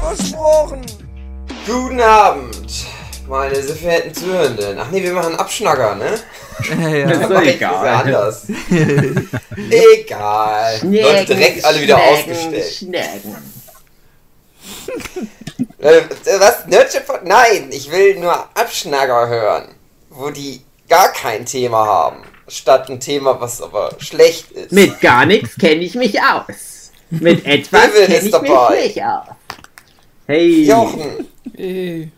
Versprochen. Guten Abend, meine sehr verehrten Zuhörenden. Ach nee, wir machen Abschnacker, ne? ja. Das ist doch egal. anders. egal. Leute direkt alle wieder ausgestellt. Schnecken. Äh, was? Nerdship? Nein, ich will nur Abschnacker hören, wo die gar kein Thema haben. Statt ein Thema, was aber schlecht ist. Mit gar nichts kenne ich mich aus. Mit etwas Kevin kenne ist ich dabei. mich nicht aus. Hey. Jochen, Hey.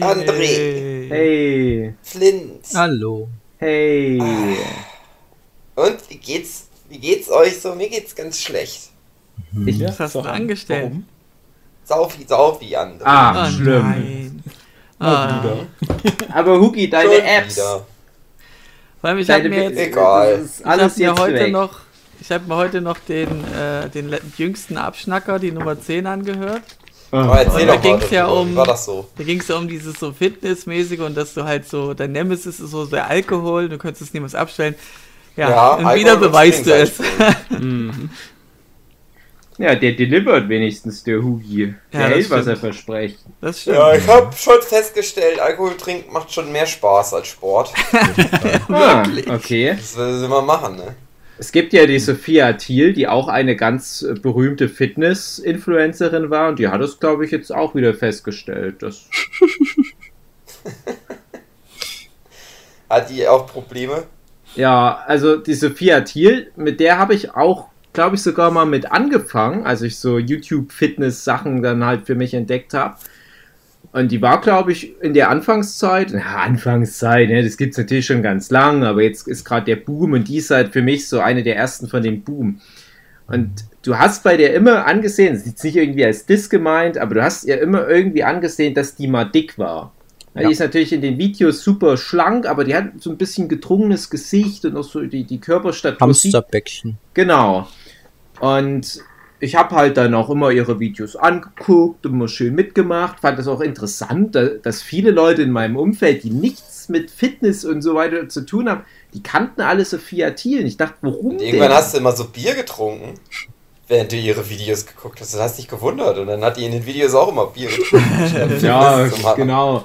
André. Hey. Flint. Hallo. Hey. Und wie geht's, wie geht's euch so? Mir geht's ganz schlecht. Ich, Was hast du angestellt? Saufi, Saufi, André. ah, Oh schlimm. nein. Ah. Aber Hugi, deine Schon Apps. wieder. Vor allem, ich habe Deine mir jetzt Egal. Ich hab alles mir jetzt heute weg. noch ich habe mir heute noch den, äh, den jüngsten Abschnacker, die Nummer 10 angehört. Aber Oh. erzähl da doch mal ging's ja darüber. um- war das so? Da ging es ja um dieses so Fitnessmäßige und dass du halt so, dein Nemesis ist so der Alkohol, du könntest es niemals abstellen. Ja, Ja, und Alkohol wieder beweist du es. Ja, der delivert wenigstens, der Hugi. Der Ja, hält, was er verspricht. Das stimmt. Ja, ich habe schon festgestellt, Alkohol trinken macht schon mehr Spaß als Sport. Ah, okay. Das will man machen, ne? Es gibt ja die Sophia Thiel, die auch eine ganz äh, berühmte Fitness-Influencerin war und die hat es, glaube ich, jetzt auch wieder festgestellt. Dass Hat die auch Probleme? ja, also die Sophia Thiel, mit der habe ich auch, glaube ich, sogar mal mit angefangen, als ich so YouTube-Fitness-Sachen dann halt für mich entdeckt habe. Und die war, glaube ich, in der Anfangszeit, na, Anfangszeit, ne, das gibt es natürlich schon ganz lang, aber jetzt ist gerade der Boom und die ist halt für mich so eine der ersten von dem Boom. Und du hast bei der immer angesehen, das ist jetzt nicht irgendwie als Diss gemeint, aber du hast ihr immer irgendwie angesehen, dass die mal dick war. Ja. Die ist natürlich in den Videos super schlank, aber die hat so ein bisschen gedrungenes Gesicht und auch so die, die Körperstatur. Hamsterbäckchen. Genau. Und ich habe halt dann auch immer ihre Videos angeguckt, immer schön mitgemacht, fand das auch interessant, da- dass viele Leute in meinem Umfeld, die nichts mit Fitness und so weiter zu tun haben, die kannten alle Sophia Thiel. Und ich dachte, warum Und denn? irgendwann hast du immer so Bier getrunken, während du ihre Videos geguckt hast. Du hast dich gewundert. Und dann hat die in den Videos auch immer Bier getrunken. Ja, genau.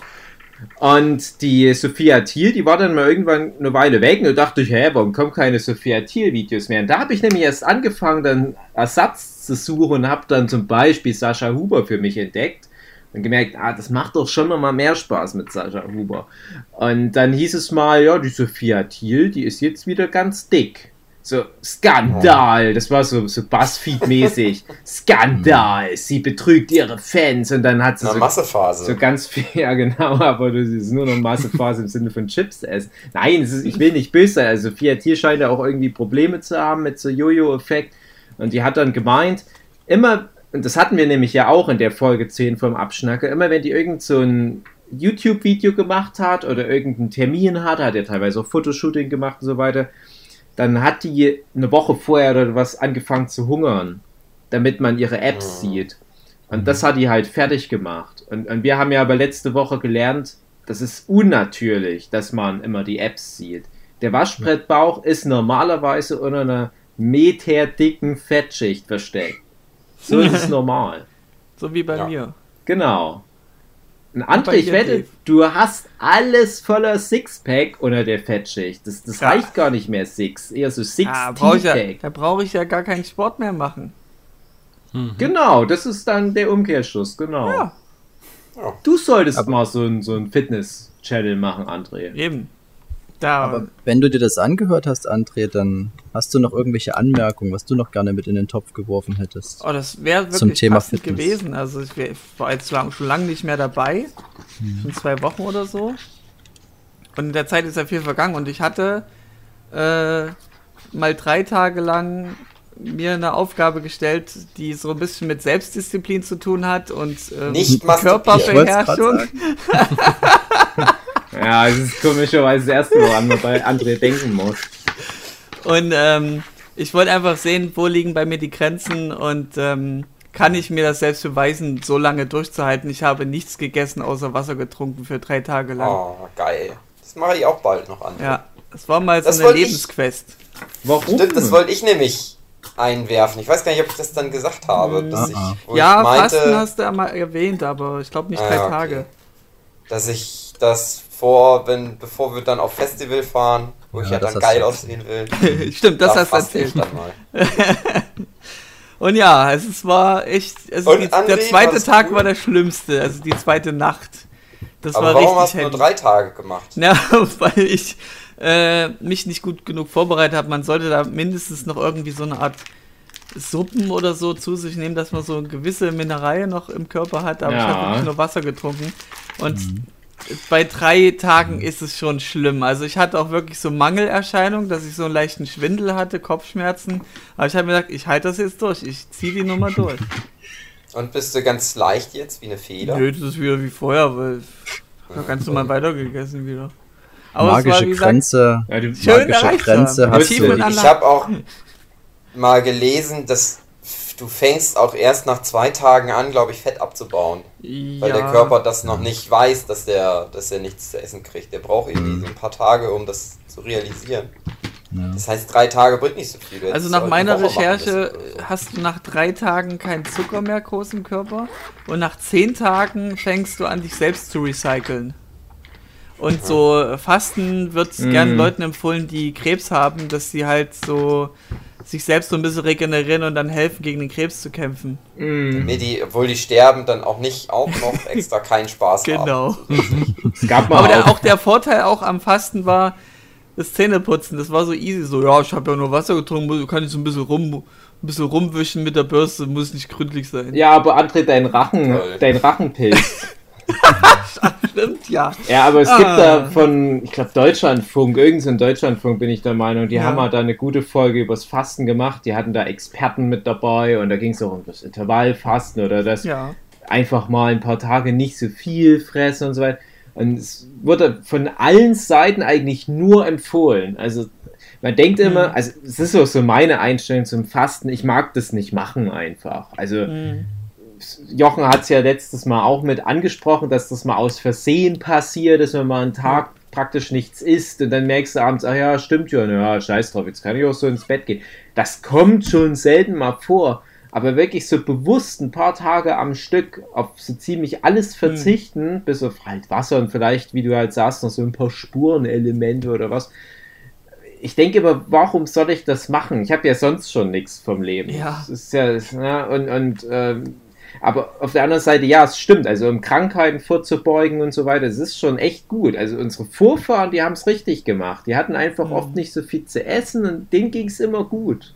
Und die Sophia Thiel, die war dann mal irgendwann eine Weile weg und da dachte ich, hä, warum kommen keine Sophia Thiel-Videos mehr? Und da habe ich nämlich erst angefangen, dann Ersatz zu suchen und habe dann zum Beispiel Sascha Huber für mich entdeckt und gemerkt, ah, das macht doch schon noch mal mehr Spaß mit Sascha Huber. Und dann hieß es mal, ja, die Sophia Thiel, die ist jetzt wieder ganz dick. So, Skandal, das war so, so Buzzfeed-mäßig. Skandal, sie betrügt ihre Fans und dann hat sie Eine so Massephase. so ganz viel, ja genau, aber das ist nur noch Massephase im Sinne von Chips essen. Nein, ist, ich will nicht böse sein. Also Fiat hier scheint ja auch irgendwie Probleme zu haben mit so Jojo-Effekt. Und die hat dann gemeint, immer, und das hatten wir nämlich ja auch in der Folge 10 vom Abschnacker, immer wenn die irgend so ein YouTube-Video gemacht hat oder irgendeinen Termin hat, hat er teilweise auch Fotoshooting gemacht und so weiter, dann hat die eine Woche vorher oder was angefangen zu hungern, damit man ihre Apps sieht. Und das hat die halt fertig gemacht. Und, und wir haben ja aber letzte Woche gelernt, das ist unnatürlich, dass man immer die Apps sieht. Der Waschbrettbauch ist normalerweise unter einer meterdicken Fettschicht versteckt. So ist es normal. So wie bei Ja. mir. Genau. Und bei André, ich wette, Dave. du hast alles voller Sixpack unter der Fettschicht. Das, das Ja. reicht gar nicht mehr Six, eher so Six Ah, brauch ja, da brauche ich ja gar keinen Sport mehr machen. Genau, das ist dann der Umkehrschluss, genau. Ja. Du solltest mal so ein, so ein Fitness-Channel machen, André. Eben. Da, Aber wenn du dir das angehört hast, André, dann hast du noch irgendwelche Anmerkungen, was du noch gerne mit in den Topf geworfen hättest. oh, das wäre Zum wirklich Thema passend Fitness. gewesen. Also ich, war jetzt lang, schon lange nicht mehr dabei. Schon zwei Wochen oder so. Und in der Zeit ist ja viel vergangen und ich hatte äh, mal drei Tage lang mir eine Aufgabe gestellt, die so ein bisschen mit Selbstdisziplin zu tun hat und ähm, Körperbeherrschung. Ja, es ist komischerweise das erste, woran man bei André denken muss. Und ähm, ich wollte einfach sehen, wo liegen bei mir die Grenzen und ähm, kann ich mir das selbst beweisen, so lange durchzuhalten. Ich habe nichts gegessen, außer Wasser getrunken für drei Tage lang. Oh, geil. Das mache ich auch bald noch an. Ja, das war mal so Das eine wollte ich- Lebensquest. Warum? Stimmt, das wollte ich nämlich einwerfen. Ich weiß gar nicht, ob ich das dann gesagt habe. Dass ich, Ah, Ja, ich meinte, Fasten hast du einmal erwähnt, aber ich glaube nicht Ah, drei ja, okay. Tage. dass ich das vor, wenn, bevor wir dann auf Festival fahren, wo ich Ja, ja das dann geil aussehen will, Stimmt, das da hast du ich erzählt. dann mal. Und ja, also es war echt, also die, André, der zweite Tag cool? war der schlimmste, also die zweite Nacht. Das Aber war warum richtig hast du nur drei Tage gemacht? Ja, weil ich äh, mich nicht gut genug vorbereitet habe. Man sollte da mindestens noch irgendwie so eine Art Suppen oder so zu sich nehmen, dass man so gewisse Mineralien noch im Körper hat. Aber ich Ja. habe wirklich nur Wasser getrunken. Und bei drei Tagen ist es schon schlimm. Also ich hatte auch wirklich so Mangelerscheinungen, dass ich so einen leichten Schwindel hatte, Kopfschmerzen. Aber ich habe mir gedacht, ich halte das jetzt durch. Ich ziehe die Nummer durch. Und bist du ganz leicht jetzt, wie eine Feder? Nö, das ist wieder wie vorher, weil da kannst du mal weitergegessen wieder. Aber es Magische war, wie gesagt, Grenze. Ja, Schön magische Grenze hast du. Die- Ich habe auch mal gelesen, dass du fängst auch erst nach zwei Tagen an, glaube ich, Fett abzubauen. Weil der Körper das noch nicht weiß, dass der, dass er nichts zu essen kriegt. Der braucht irgendwie so ein paar Tage, um das zu realisieren. Ja. Das heißt, drei Tage bringt nicht so viel. Also nach meiner Recherche so. hast du nach drei Tagen keinen Zucker mehr groß im Körper und nach zehn Tagen fängst du an, dich selbst zu recyceln. Und so Fasten wird Mhm. gern Leuten empfohlen, die Krebs haben, dass sie halt so sich selbst so ein bisschen regenerieren und dann helfen, gegen den Krebs zu kämpfen. Mm, Nee, die, obwohl die sterben, dann auch nicht auch noch extra keinen Spaß haben. Genau. es gab mal Aber der, auch, auch der Vorteil auch am Fasten war das Zähneputzen. Das war so easy. So, ja, ich habe ja nur Wasser getrunken, kann ich so ein bisschen rum, ein bisschen rumwischen mit der Bürste, muss nicht gründlich sein. ja, aber André, dein Rachen, Toll. dein Rachenpilz. Stimmt, ja. Ja, aber es Ah. gibt da von, ich glaube, Deutschlandfunk, irgend so ein Deutschlandfunk bin ich der Meinung, die Ja. haben halt da eine gute Folge übers Fasten gemacht. Die hatten da Experten mit dabei und da ging es auch um das Intervallfasten oder das Ja. einfach mal ein paar Tage nicht so viel fressen und so weiter. Und es wurde von allen Seiten eigentlich nur empfohlen. Also man denkt immer, Mhm. also es ist auch so meine Einstellung zum Fasten, ich mag das nicht machen einfach. Also Mhm. Jochen hat es ja letztes Mal auch mit angesprochen, dass das mal aus Versehen passiert, dass man mal einen Tag praktisch nichts isst und dann merkst du abends, ach ja, stimmt ja, na ja, scheiß drauf, jetzt kann ich auch so ins Bett gehen. Das kommt schon selten mal vor, aber wirklich so bewusst ein paar Tage am Stück auf so ziemlich alles verzichten, bis auf halt Wasser und vielleicht, wie du halt sagst, noch so ein paar Spurenelemente oder was. Ich denke immer, warum soll ich das machen? Ich habe ja sonst schon nichts vom Leben. Ja. Das ist ja, ja und, und ähm, aber auf der anderen Seite, ja, es stimmt. Also um Krankheiten vorzubeugen und so weiter, es ist schon echt gut. Also unsere Vorfahren, die haben es richtig gemacht. Die hatten einfach Mhm. oft nicht so viel zu essen und denen ging es immer gut.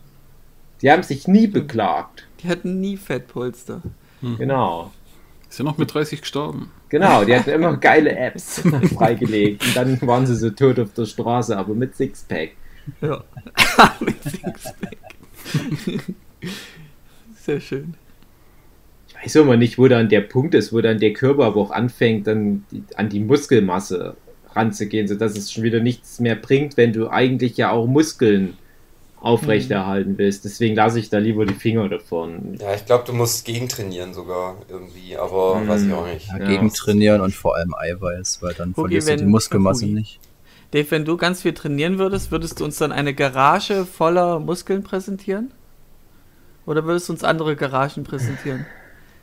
Die haben sich nie beklagt. Die hatten nie Fettpolster. Genau. Ist ja noch mit 30 gestorben. Genau, die hatten immer geile Apps freigelegt. Und dann waren sie so tot auf der Straße, aber mit Sixpack. Ja. Mit Sixpack. Sehr schön. Ich weiß immer nicht, wo dann der Punkt ist, wo dann der Körper aber auch anfängt, dann an die Muskelmasse ranzugehen, sodass es schon wieder nichts mehr bringt, wenn du eigentlich ja auch Muskeln aufrechterhalten willst. Deswegen lasse ich da lieber die Finger davon. Ja, ich glaube, du musst gegentrainieren sogar irgendwie, aber Hm. weiß ich auch nicht. Ja, Ja. gegen trainieren und vor allem Eiweiß, weil dann Hugi, verlierst du die Muskelmasse Hugi. nicht. Dave, wenn du ganz viel trainieren würdest, würdest du uns dann eine Garage voller Muskeln präsentieren? Oder würdest du uns andere Garagen präsentieren?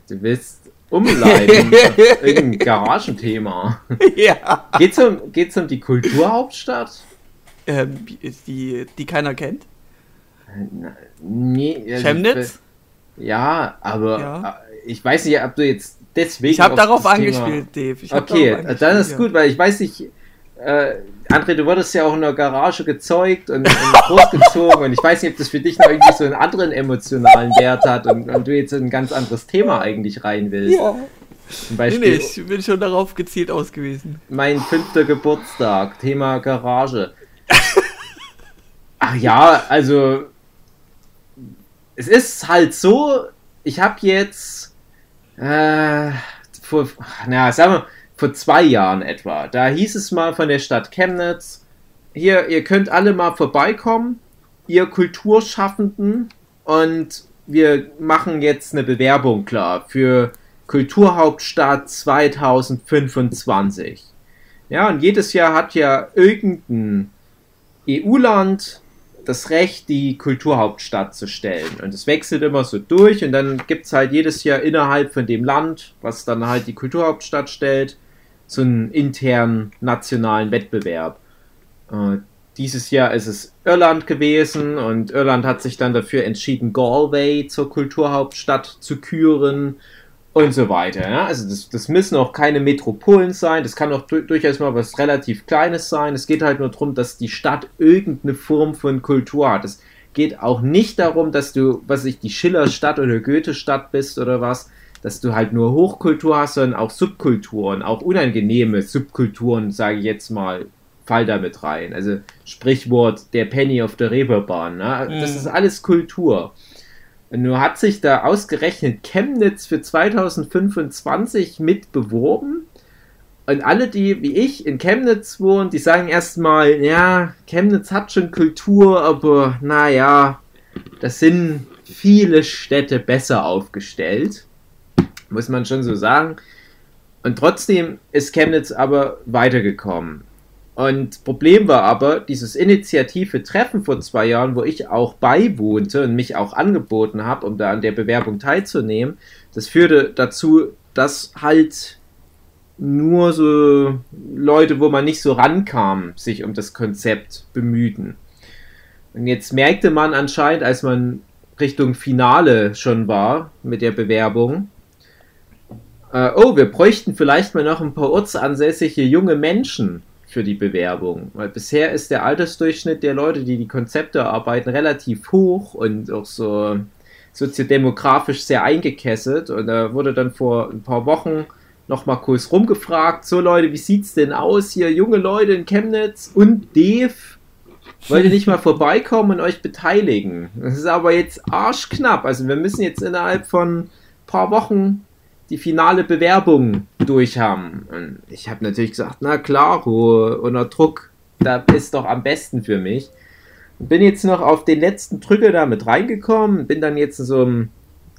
Du willst umleiten irgendein Garagenthema. ja. Geht's um, geht's um die Kulturhauptstadt? Ähm, die, die keiner kennt? Nee. also- Chemnitz? Ja, aber Ja. äh, ich weiß nicht, ob du jetzt deswegen. Ich habe auf darauf Thema- angespielt, Dave. Ich Okay, dann ist gut, weil ich weiß nicht, äh, André, du wurdest ja auch in der Garage gezeugt und, und großgezogen und ich weiß nicht, ob das für dich noch irgendwie so einen anderen emotionalen Wert hat und, und du jetzt in ein ganz anderes Thema eigentlich rein willst. Ja. Zum Nee, Beispiel nee, ich bin schon darauf gezielt ausgewiesen. mein fünfter Geburtstag, Thema Garage. Ach ja, also es ist halt so, ich habe jetzt äh, vor, na, sagen wir, vor zwei Jahren etwa, da hieß es mal von der Stadt Chemnitz, hier, ihr könnt alle mal vorbeikommen, ihr Kulturschaffenden, und wir machen jetzt eine Bewerbung klar für Kulturhauptstadt 2025. Ja, und jedes Jahr hat ja irgendein EU-Land das Recht, die Kulturhauptstadt zu stellen. Und es wechselt immer so durch und dann gibt es halt jedes Jahr innerhalb von dem Land, was dann halt die Kulturhauptstadt stellt, so einen internen nationalen Wettbewerb. Äh, dieses Jahr ist es Irland gewesen und Irland hat sich dann dafür entschieden, Galway zur Kulturhauptstadt zu küren und so weiter. Ja? Also das, das, müssen auch keine Metropolen sein, das kann auch du durchaus mal was relativ Kleines sein. Es geht halt nur darum, dass die Stadt irgendeine Form von Kultur hat. Es geht auch nicht darum, dass du, was ich, die Schillerstadt oder Goethe-Stadt bist oder was, dass du halt nur Hochkultur hast, sondern auch Subkulturen, auch unangenehme Subkulturen, sage ich jetzt mal, fall da mit rein. Also Sprichwort der Penny auf der Reeperbahn. Ne? Das mhm. ist alles Kultur. Und nur hat sich da ausgerechnet Chemnitz für 2025 mit beworben. Und alle, die wie ich in Chemnitz wohnen, die sagen erstmal, ja, Chemnitz hat schon Kultur, aber naja, das sind viele Städte besser aufgestellt. Muss man schon so sagen. Und trotzdem ist Chemnitz aber weitergekommen. Und Problem war aber, dieses initiative Treffen vor zwei Jahren, wo ich auch beiwohnte und mich auch angeboten habe, um da an der Bewerbung teilzunehmen, das führte dazu, dass halt nur so Leute, wo man nicht so rankam, sich um das Konzept bemühten. Und jetzt merkte man anscheinend, als man Richtung Finale schon war mit der Bewerbung, äh, oh, wir bräuchten vielleicht mal noch ein paar ortsansässige junge Menschen für die Bewerbung. Weil bisher ist der Altersdurchschnitt der Leute, die die Konzepte arbeiten, relativ hoch und auch so soziodemografisch sehr eingekesselt. Und da wurde dann vor ein paar Wochen nochmal kurz rumgefragt, so Leute, wie sieht's denn aus hier, junge Leute in Chemnitz und Dave, wollt ihr nicht mal vorbeikommen und euch beteiligen? Das ist aber jetzt arschknapp, also wir müssen jetzt innerhalb von ein paar Wochen die finale Bewerbung durch haben. Und ich habe natürlich gesagt, na klar, unter Druck, da ist doch am besten für mich. Und bin jetzt noch auf den letzten Drücke da mit reingekommen, bin dann jetzt in so einem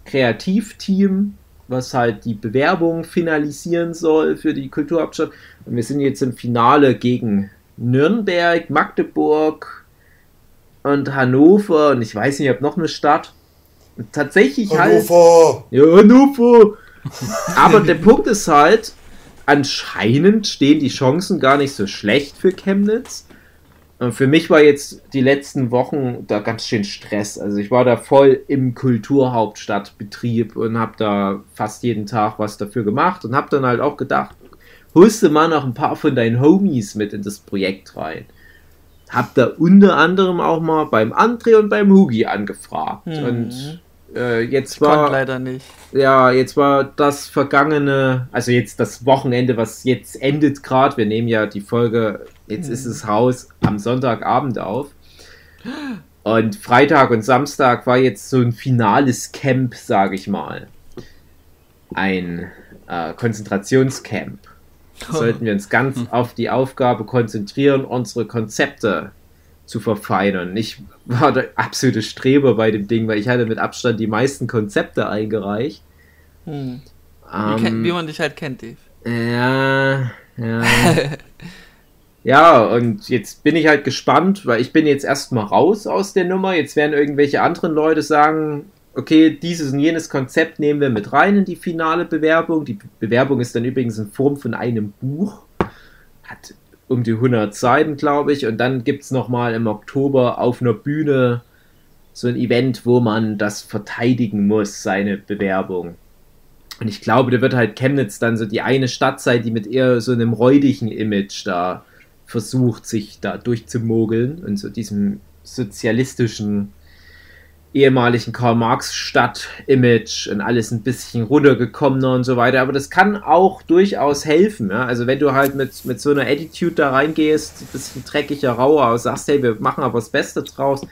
Kreativteam, was halt die Bewerbung finalisieren soll für die Kulturhauptstadt. Und wir sind jetzt im Finale gegen Nürnberg, Magdeburg und Hannover und ich weiß nicht, ob noch eine Stadt. Und tatsächlich Hannover. halt. Ja, Hannover! Aber der Punkt ist halt, anscheinend stehen die Chancen gar nicht so schlecht für Chemnitz. Für mich war jetzt die letzten Wochen da ganz schön Stress. Also ich war da voll im Kulturhauptstadtbetrieb und habe da fast jeden Tag was dafür gemacht und habe dann halt auch gedacht, holst du mal noch ein paar von deinen Homies mit in das Projekt rein. Hab da unter anderem auch mal beim André und beim Hugi angefragt. Mhm. Und äh, jetzt war leider nicht. Ja, jetzt war das vergangene, also jetzt das Wochenende, was jetzt endet gerade. Wir nehmen ja die Folge, jetzt mhm. ist es Haus am Sonntagabend auf. Und Freitag und Samstag war jetzt so ein finales Camp, sage ich mal. Ein äh, Konzentrationscamp. Sollten wir uns ganz hm. auf die Aufgabe konzentrieren, unsere Konzepte zu verfeinern. Ich war der absolute Streber bei dem Ding, weil ich hatte mit Abstand die meisten Konzepte eingereicht. Hm. Ähm, wie, wie, man dich halt kennt, Dave. Ja, ja. ja, und jetzt bin ich halt gespannt, weil ich bin jetzt erstmal raus aus der Nummer. Jetzt werden irgendwelche anderen Leute sagen, okay, dieses und jenes Konzept nehmen wir mit rein in die finale Bewerbung. Die Bewerbung ist dann übrigens in Form von einem Buch. Hat um die 100 Seiten, glaube ich. Und dann gibt es nochmal im Oktober auf einer Bühne so ein Event, wo man das verteidigen muss, seine Bewerbung. Und ich glaube, da wird halt Chemnitz dann so die eine Stadt sein, die mit eher so einem räudigen Image da versucht, sich da durchzumogeln und so diesem sozialistischen ehemaligen Karl-Marx-Stadt-Image und alles ein bisschen runtergekommener und so weiter. Aber das kann auch durchaus helfen. Ja? Also wenn du halt mit, mit so einer Attitude da reingehst, ein bisschen dreckiger, rauer, und sagst, hey, wir machen aber das Beste draus,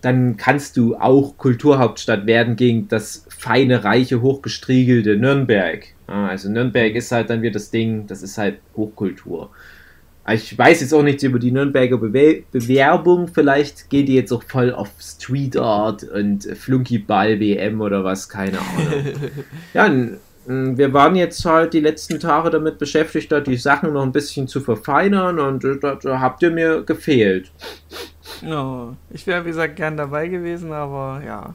dann kannst du auch Kulturhauptstadt werden gegen das feine, reiche, hochgestriegelte Nürnberg. also Nürnberg ist halt dann wieder das Ding, das ist halt Hochkultur. Ich weiß jetzt auch nichts über die Nürnberger Bewe Bewerbung. Vielleicht geht die jetzt auch voll auf Street Art und Flunkyball WM oder was, keine Ahnung. ja, wir waren jetzt halt die letzten Tage damit beschäftigt, da die Sachen noch ein bisschen zu verfeinern und da, da habt ihr mir gefehlt. Oh, ich wäre, wie gesagt, gern dabei gewesen, aber ja.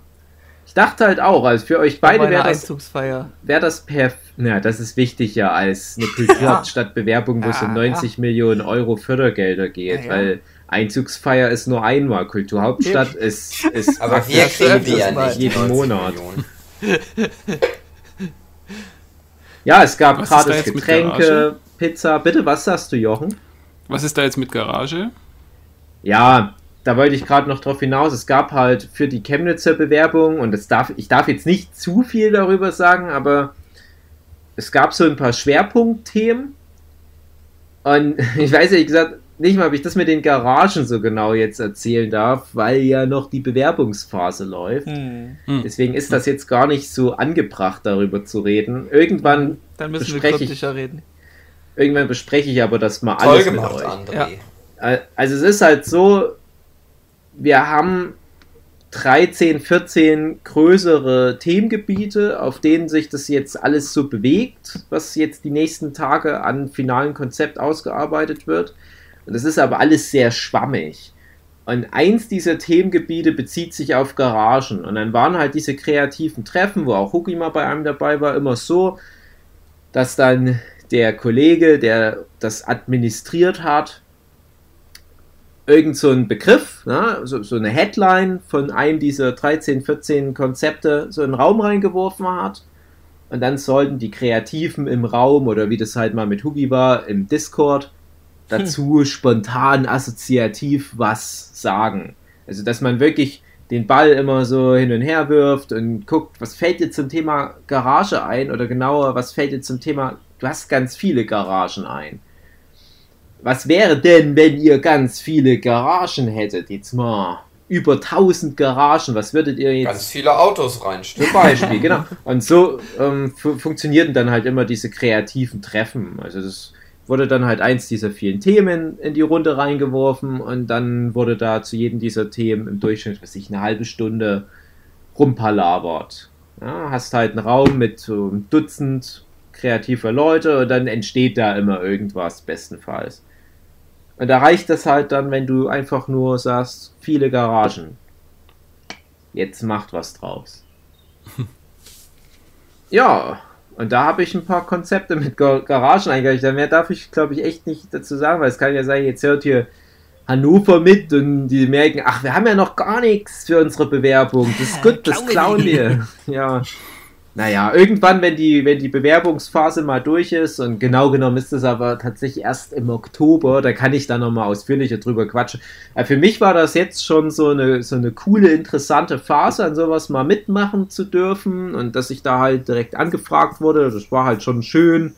Ich dachte halt auch, also für euch beide wäre das, Einzugsfeier. Wär das per. Na, das ist wichtig ja als eine Kulturhauptstadtbewerbung, wo es um 90 ja. Millionen Euro Fördergelder geht, weil Einzugsfeier ist nur einmal, Kulturhauptstadt ist, ist. Aber wir kriegen die ja nicht jeden Monat. ja, es gab gratis Getränke, Pizza. Bitte, was sagst du, Jochen? Was ist da jetzt mit Garage? Ja, da wollte ich gerade noch drauf hinaus. Es gab halt für die Chemnitzer Bewerbung, und das darf, ich darf jetzt nicht zu viel darüber sagen, aber es gab so ein paar Schwerpunktthemen. Und ich weiß ehrlich gesagt nicht mal, ob ich das mit den Garagen so genau jetzt erzählen darf, weil ja noch die Bewerbungsphase läuft. Hm. hm. Deswegen ist das jetzt gar nicht so angebracht, darüber zu reden. Irgendwann Dann müssen wir ich, reden. Irgendwann bespreche ich aber das mal Toll alles gemacht, mit euch. André. Ja. Also es ist halt so, wir haben 13, 14 größere Themengebiete, auf denen sich das jetzt alles so bewegt, was jetzt die nächsten Tage an finalen Konzept ausgearbeitet wird. Und das ist aber alles sehr schwammig. Und eins dieser Themengebiete bezieht sich auf Garagen. Und dann waren halt diese kreativen Treffen, wo auch Huki mal bei einem dabei war, immer so, dass dann der Kollege, der das administriert hat, irgend so einen Begriff, ne, so, so, eine Headline von einem dieser 13, 14 Konzepte so in den Raum reingeworfen hat. Und dann sollten die Kreativen im Raum oder wie das halt mal mit Hugi war, im Discord dazu hm. spontan assoziativ was sagen. Also, dass man wirklich den Ball immer so hin und her wirft und guckt, was fällt dir zum Thema Garage ein oder genauer, was fällt dir zum Thema, du hast ganz viele Garagen ein was wäre denn, wenn ihr ganz viele Garagen hättet? Jetzt mal über 1000 Garagen, was würdet ihr jetzt. Ganz viele Autos reinstellen. Zum Beispiel, genau. Und so ähm, funktionierten dann halt immer diese kreativen Treffen. Also das wurde dann halt eins dieser vielen Themen in die Runde reingeworfen und dann wurde da zu jedem dieser Themen im Durchschnitt, was ich, eine halbe Stunde rumpalabert. Ja, hast halt einen Raum mit so einem Dutzend kreativer Leute und dann entsteht da immer irgendwas, bestenfalls. Und da reicht es halt dann, wenn du einfach nur sagst, viele Garagen. Jetzt macht was draus. ja, und da habe ich ein paar Konzepte mit Garagen eingerichtet. Mehr darf ich, glaube ich, echt nicht dazu sagen, weil es kann ja sein, jetzt hört hier Hannover mit und die merken, ach, wir haben ja noch gar nichts für unsere Bewerbung. Das ist gut, das klauen wir. Ja. Naja, irgendwann, wenn die, wenn die Bewerbungsphase mal durch ist, und genau genommen ist es aber tatsächlich erst im Oktober, da kann ich da nochmal ausführlicher drüber quatschen. Aber für mich war das jetzt schon so eine, so eine coole, interessante Phase, an sowas mal mitmachen zu dürfen und dass ich da halt direkt angefragt wurde, das war halt schon schön.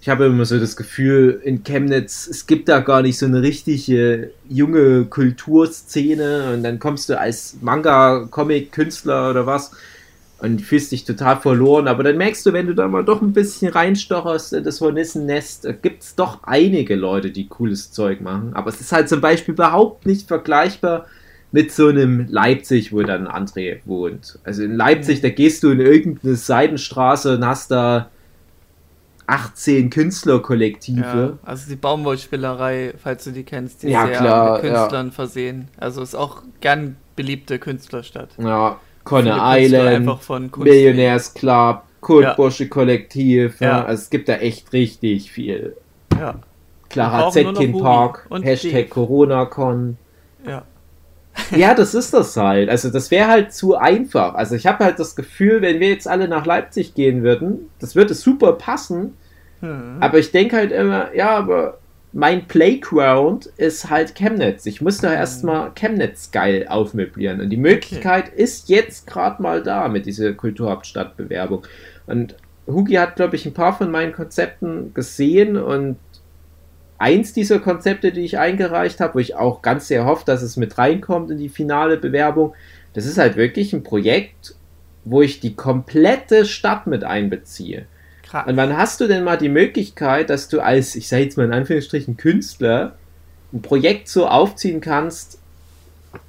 Ich habe immer so das Gefühl, in Chemnitz, es gibt da gar nicht so eine richtige junge Kulturszene und dann kommst du als Manga-Comic-Künstler oder was und fühlst dich total verloren. Aber dann merkst du, wenn du da mal doch ein bisschen reinstocherst in das Hornissennest, gibt es doch einige Leute, die cooles Zeug machen. Aber es ist halt zum Beispiel überhaupt nicht vergleichbar mit so einem Leipzig, wo dann André wohnt. Also in Leipzig, da gehst du in irgendeine Seitenstraße und hast da 18 Künstlerkollektive. Ja, also die Baumwollspielerei, falls du die kennst, die ja, sehr klar, mit Künstlern ja. versehen. Also ist auch gern beliebte Künstlerstadt. Ja, Conner Island, Millionärs Club, Kurt ja. Bosche Kollektiv. Ja. ja. Also es gibt da echt richtig viel. Ja. Clara Zetkin Park, Hashtag CoronaCon. Ja. ja, das ist das halt. Also das wäre halt zu einfach. Also ich habe halt das Gefühl, wenn wir jetzt alle nach Leipzig gehen würden, das würde super passen. Hm. Aber ich denke halt immer, ja, aber mein Playground ist halt Chemnitz. Ich muss da mhm. erstmal Chemnitz geil aufmöblieren. Und die Möglichkeit okay. ist jetzt gerade mal da mit dieser Kulturhauptstadtbewerbung. Und Hugi hat, glaube ich, ein paar von meinen Konzepten gesehen und eins dieser Konzepte, die ich eingereicht habe, wo ich auch ganz sehr hoffe, dass es mit reinkommt in die finale Bewerbung. Das ist halt wirklich ein Projekt, wo ich die komplette Stadt mit einbeziehe. Krass. Und wann hast du denn mal die Möglichkeit, dass du als, ich sage jetzt mal in Anführungsstrichen, Künstler ein Projekt so aufziehen kannst,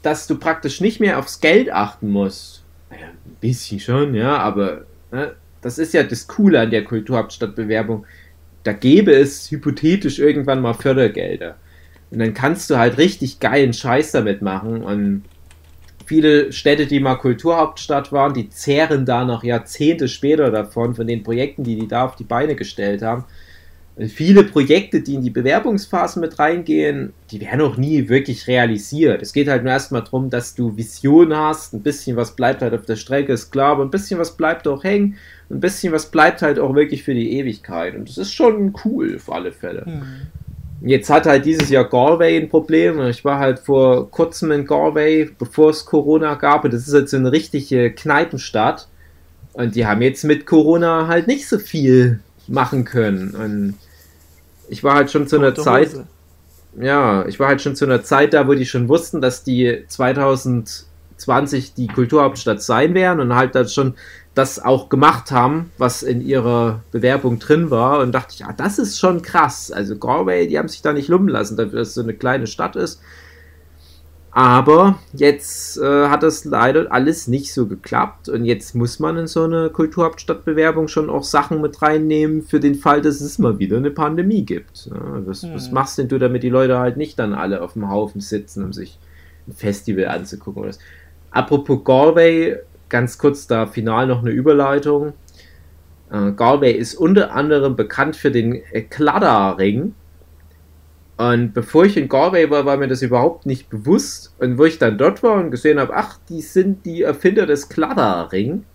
dass du praktisch nicht mehr aufs Geld achten musst? Naja, ein bisschen schon, ja, aber ne, das ist ja das Coole an der Kulturhauptstadtbewerbung. Da gäbe es hypothetisch irgendwann mal Fördergelder. Und dann kannst du halt richtig geilen Scheiß damit machen. Und viele Städte, die mal Kulturhauptstadt waren, die zehren da noch Jahrzehnte später davon, von den Projekten, die die da auf die Beine gestellt haben. Und viele Projekte, die in die Bewerbungsphasen mit reingehen, die werden auch nie wirklich realisiert. Es geht halt nur erstmal darum, dass du Vision hast, ein bisschen was bleibt halt auf der Strecke, ist klar, aber ein bisschen was bleibt auch hängen, ein bisschen was bleibt halt auch wirklich für die Ewigkeit. Und das ist schon cool, auf alle Fälle. Hm. Jetzt hat halt dieses Jahr Galway ein Problem. Ich war halt vor kurzem in Galway, bevor es Corona gab. Und das ist jetzt so eine richtige Kneipenstadt. Und die haben jetzt mit Corona halt nicht so viel machen können. Und ich war halt schon zu einer Zeit, ja, ich war halt schon zu einer Zeit da, wo die schon wussten, dass die 2020 die Kulturhauptstadt sein werden und halt dann schon das auch gemacht haben, was in ihrer Bewerbung drin war und dachte ich, ja, das ist schon krass. Also Galway, die haben sich da nicht lumpen lassen, dafür, dass es so eine kleine Stadt ist. Aber jetzt äh, hat das leider alles nicht so geklappt und jetzt muss man in so eine Kulturhauptstadtbewerbung schon auch Sachen mit reinnehmen für den Fall, dass es mal wieder eine Pandemie gibt. Ja, was, was Hm. machst denn du, damit die Leute halt nicht dann alle auf dem Haufen sitzen, um sich ein Festival anzugucken? Oder was? Apropos Galway, ganz kurz da final noch eine Überleitung. Äh, Galway ist unter anderem bekannt für den Kladderring. Und bevor ich in Galway war, war mir das überhaupt nicht bewusst. Und wo ich dann dort war und gesehen habe, ach, die sind die Erfinder des Kladderring,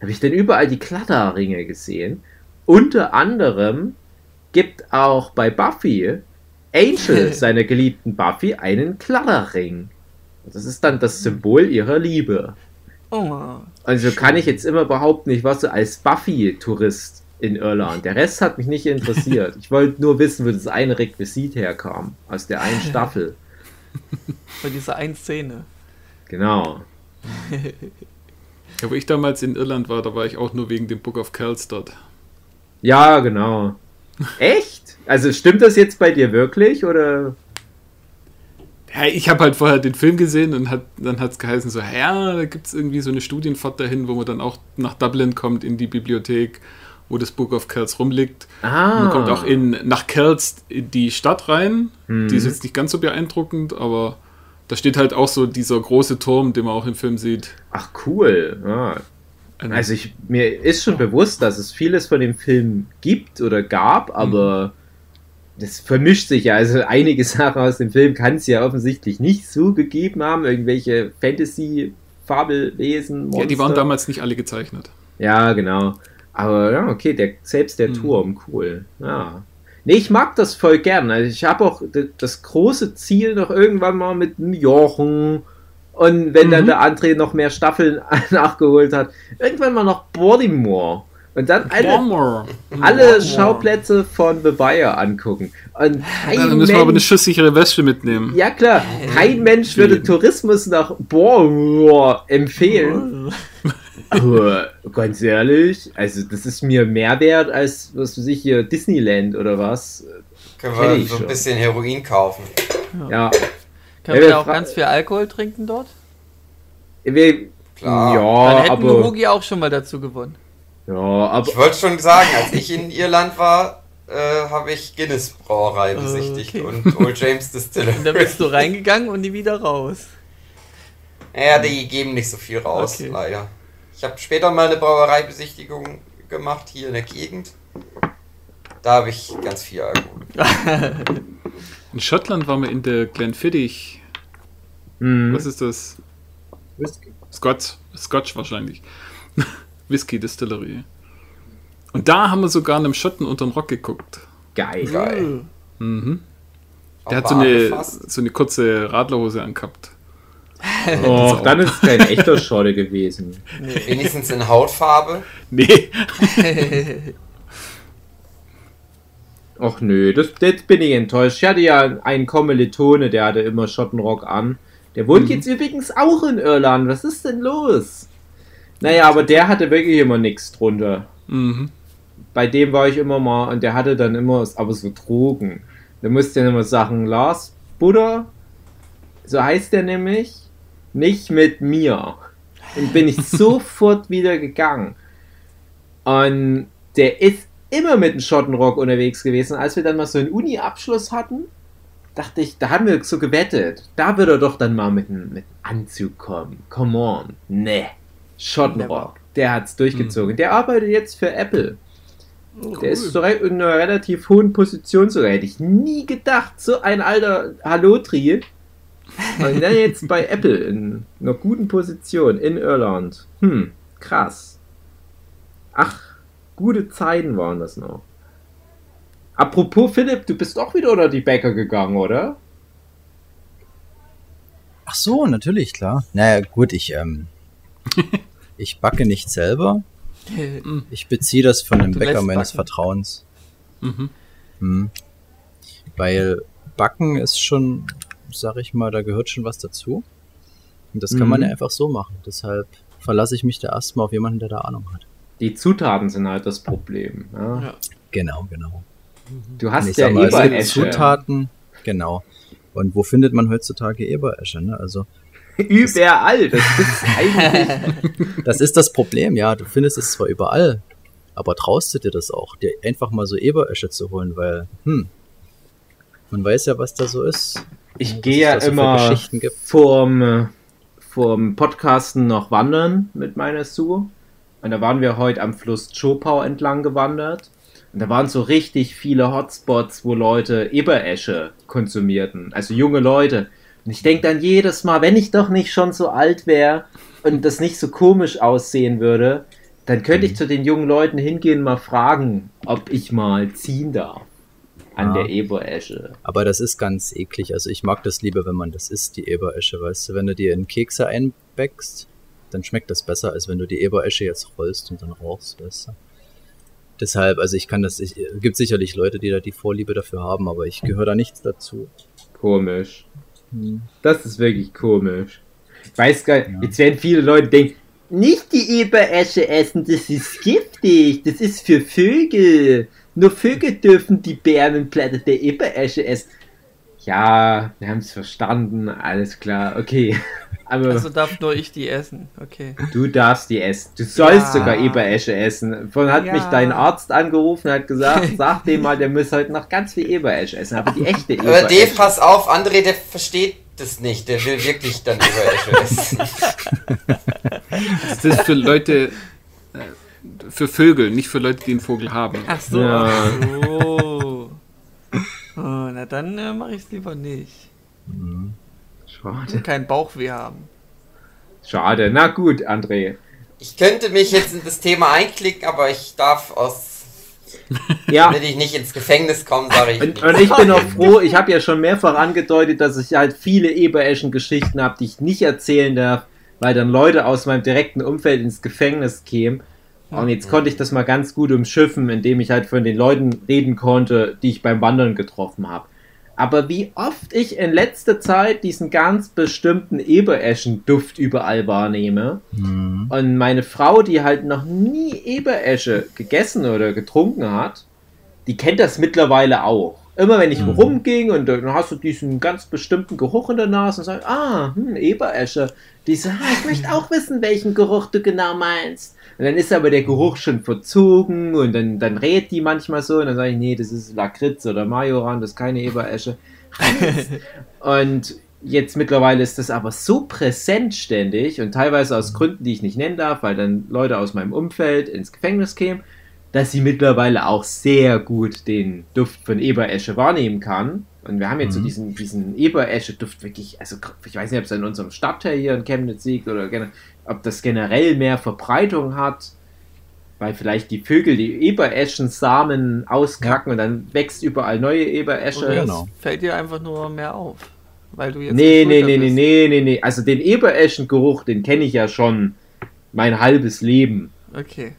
habe ich dann überall die Kladderringe gesehen. Unter anderem gibt auch bei Buffy Angel, seiner geliebten Buffy, einen Kladderring. Das ist dann das Symbol ihrer Liebe. Oh. Also kann ich jetzt immer behaupten, ich war so als Buffy-Tourist in Irland. Der Rest hat mich nicht interessiert. Ich wollte nur wissen, wo das eine Requisit herkam. Aus der einen Staffel. Bei dieser einen Szene. Genau. Ja, wo ich damals in Irland war, da war ich auch nur wegen dem Book of Kells dort. Ja, genau. Echt? Also stimmt das jetzt bei dir wirklich? Oder? Ja, ich habe halt vorher den Film gesehen und hat, dann hat es geheißen, so, ja, da gibt es irgendwie so eine Studienfahrt dahin, wo man dann auch nach Dublin kommt, in die Bibliothek, wo das Book of Kells rumliegt. Ah. Man kommt auch in, nach Kells in die Stadt rein. Mhm. Die ist jetzt nicht ganz so beeindruckend, aber da steht halt auch so dieser große Turm, den man auch im Film sieht. Ach, cool. Ja. Ein- Also ich, mir ist schon bewusst, dass es vieles von dem Film gibt oder gab, aber das vermischt sich ja. Also einige Sachen aus dem Film kann es ja offensichtlich nicht so gegeben haben. Irgendwelche Fantasy-Fabelwesen. ja, die waren damals nicht alle gezeichnet. Ja, genau. Aber ja, okay, der, selbst der Mhm. Turm, cool. Ja. Nee, ich mag das voll gern. Also ich habe auch das große Ziel noch irgendwann mal mit dem Jochen und wenn dann Mhm. der André noch mehr Staffeln nachgeholt hat, irgendwann mal noch Baltimore. Und dann alle, Bomber. alle Schauplätze von The Wire angucken. Und kein Ja, dann müssen wir aber eine Mensch, schusssichere Weste mitnehmen. ja klar, kein Mensch würde. Tourismus nach Baltimore empfehlen. Aber ganz ehrlich, also das ist mir mehr wert als, was weiß ich hier, Disneyland oder was. Können Kenn wir so ein schon. bisschen Heroin kaufen. Ja, Können Ja, wir auch ganz viel Alkohol trinken dort? wir, Klar. Dann ja, hätten wir aber, Hugi auch schon mal dazu gewonnen. Ja, aber, Ich wollte schon sagen, als ich in Irland war, äh, habe ich Guinness Brauerei besichtigt Okay. und Old James Distillery. Und da bist du reingegangen und die wieder raus. Ja, die geben nicht so viel raus, Okay. leider. Ich habe später mal eine Brauereibesichtigung gemacht hier in der Gegend. Da habe ich ganz viel Alkohol. In Schottland waren wir in der Glenfiddich. hm, Was ist das? Scotch, Scotch wahrscheinlich. Whisky Distillery. Und da haben wir sogar einem Schotten unterm Rock geguckt. geil. Geil. Mhm. Auch Der hat so eine, so eine kurze Radlerhose angehabt. Och, dann ist es kein echter Schotte gewesen. Wenigstens in Hautfarbe. Nee. Ach nö, das, jetzt bin ich enttäuscht. Ich hatte ja einen Kommilitone, der hatte immer Schottenrock an. Der wohnt jetzt übrigens auch in Irland. Was ist denn los? Naja, aber der hatte wirklich immer nichts drunter. Mhm. Bei dem war ich immer mal und der hatte dann immer aber so Drogen. Da musste dann immer sagen, Lars, Buddha, so heißt der nämlich, nicht mit mir. Und bin ich sofort wieder gegangen. Und der ist immer mit dem Schottenrock unterwegs gewesen. Als wir dann mal so einen Uni-Abschluss hatten, dachte ich, da haben wir so gewettet. Da wird er doch dann mal mit einem mit einem Anzug kommen. Come on. Ne. Schottenrock. Der hat's durchgezogen. Der arbeitet jetzt für Apple. Der ist so re- in einer relativ hohen Position sogar. Hätte ich nie gedacht. So ein alter Hallotri. Und dann jetzt bei Apple in einer guten Position in Irland. Hm, krass. Ach, gute Zeiten waren das noch. Apropos Philipp, du bist auch wieder unter die Bäcker gegangen, oder? Ach so, natürlich, klar. Naja, gut, ich, ähm, ich backe nicht selber. Ich beziehe das von dem Du Bäcker meines backen. Vertrauens. Mhm. Hm. Weil Backen ist schon, sag ich mal, da gehört schon was dazu. Und das kann man Mhm. ja einfach so machen. Deshalb verlasse ich mich da erstmal auf jemanden, der da Ahnung hat. Die Zutaten sind halt das Problem. Ja? Ja. Genau, genau. Du Und hast ich ja mal, Eberesche. Zutaten, genau. Und wo findet man heutzutage Eberesche? Ne? Also Überall. Das ist eigentlich. Das ist das Problem, ja. Du findest es zwar überall, aber traust du dir das auch, dir einfach mal so Eberesche zu holen, weil, hm, man weiß ja, was da so ist. Ich gehe ja so immer vorm, vorm Podcasten noch wandern mit meiner Sue. Und da waren wir heute am Fluss Chopau entlang gewandert. Und da waren so richtig viele Hotspots, wo Leute Eberesche konsumierten. Also junge Leute. Und ich denke dann jedes Mal, wenn ich doch nicht schon so alt wäre und das nicht so komisch aussehen würde, dann könnte Mhm. ich zu den jungen Leuten hingehen und mal fragen, ob ich mal ziehen darf an Ja. der Eberesche. Aber das ist ganz eklig. Also ich mag das lieber, wenn man das isst, die Eberesche, weißt du, wenn du dir in Kekse einbäckst, dann schmeckt das besser, als wenn du die Eberesche jetzt rollst und dann rauchst, weißt du. Deshalb, also ich kann das, ich, gibt sicherlich Leute, die da die Vorliebe dafür haben, aber ich gehöre da nichts dazu. Komisch. Das ist wirklich komisch. Ich weiß gar nicht, jetzt werden viele Leute denken, nicht die Eberesche essen, das ist giftig, das ist für Vögel. Nur Vögel dürfen die Bärenblätter der Eberesche essen. Ja, wir haben es verstanden, alles klar, okay. Aber Also darf nur ich die essen. Okay. du darfst die essen. Du sollst Ja. sogar Eberesche essen. Vorhin hat Ja. mich dein Arzt angerufen und hat gesagt, sag dem mal, der muss heute noch ganz viel Eberesche essen. Aber die echte Aber Dave, Eberesche. pass auf, André, der versteht das nicht. Der will wirklich dann Eberesche essen. Das ist für Leute, äh, für Vögel, nicht für Leute, die einen Vogel haben. Ach so. Ja. Ach so. Oh, na dann äh, mache ich es lieber nicht. Schade. Keinen Bauchweh haben. Schade. Na gut, André. Ich könnte mich jetzt in das Thema einklicken, aber ich darf aus, Ja, damit ich nicht ins Gefängnis komme, sage ich und, nicht. und ich bin auch froh, ich habe ja schon mehrfach angedeutet, dass ich halt viele Ebereschen-Geschichten habe, die ich nicht erzählen darf, weil dann Leute aus meinem direkten Umfeld ins Gefängnis kämen. Und jetzt konnte ich das mal ganz gut umschiffen, indem ich halt von den Leuten reden konnte, die ich beim Wandern getroffen habe. Aber wie oft ich in letzter Zeit diesen ganz bestimmten Ebereschen-Duft überall wahrnehme, Hm. Und meine Frau, die halt noch nie Eberesche gegessen oder getrunken hat, die kennt das mittlerweile auch. Immer wenn ich Mhm. rumging und dann hast du diesen ganz bestimmten Geruch in der Nase und sagst, ah, hm, Eberesche. Die sagt, ah, ich möchte auch wissen, welchen Geruch du genau meinst. Und dann ist aber der Geruch schon verzogen und dann, dann rät die manchmal so und dann sage ich, nee, das ist Lakritz oder Majoran, das ist keine Eberesche. und jetzt mittlerweile ist das aber so präsent ständig und teilweise aus Gründen, die ich nicht nennen darf, weil dann Leute aus meinem Umfeld ins Gefängnis kämen, dass sie mittlerweile auch sehr gut den Duft von Eberesche wahrnehmen kann. Und wir haben jetzt so Mhm. diesen, diesen Eberesche-Duft wirklich, also ich weiß nicht, ob es in unserem Stadtteil hier in Chemnitz liegt oder ob das generell mehr Verbreitung hat, weil vielleicht die Vögel die Ebereschen-Samen auskacken und dann wächst überall neue Eberesche. Oder genau. fällt dir einfach nur mehr auf. Weil du jetzt Nee, nee, nee, nee, nee, nee, nee. Also den Ebereschen-Geruch, den kenne ich ja schon mein halbes Leben. Okay.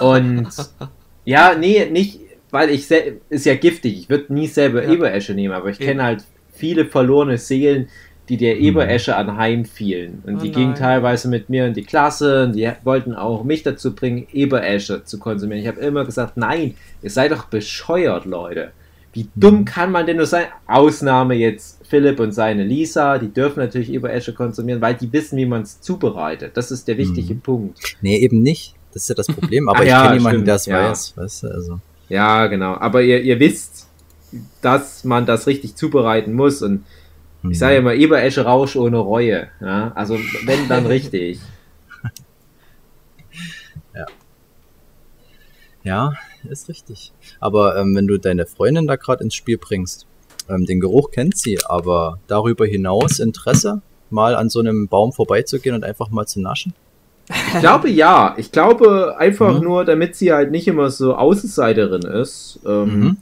Und ja, nee, nicht. weil ich ist ja giftig. Ich würde nie selber Ja. Eberesche nehmen, aber ich kenne halt viele verlorene Seelen, die der Eberesche anheimfielen. Und Oh die gingen nein. teilweise mit mir in die Klasse und die wollten auch mich dazu bringen, Eberesche zu konsumieren. Ich habe immer gesagt, nein, ihr seid doch bescheuert, Leute. Wie dumm kann man denn nur sein? Ausnahme jetzt Philipp und seine Lisa, die dürfen natürlich Eberesche konsumieren, weil die wissen, wie man es zubereitet. Das ist der wichtige Mhm. Punkt. Nee, eben nicht. Das ist ja das Problem. Aber Ach ich ja, kenne jemanden, der es ja. weiß. Weißt du, also. Ja, genau. Aber ihr, ihr wisst, dass man das richtig zubereiten muss. Und hm. ich sage immer, Eberesche Rausch ohne Reue. Ja? Also wenn, dann richtig. Ja, ist richtig. Aber ähm, wenn du deine Freundin da gerade ins Spiel bringst, ähm, den Geruch kennt sie, aber darüber hinaus Interesse, mal an so einem Baum vorbeizugehen und einfach mal zu naschen? Ich glaube ja. Ich glaube einfach Mhm. nur, damit sie halt nicht immer so Außenseiterin ist. Ähm, Mhm.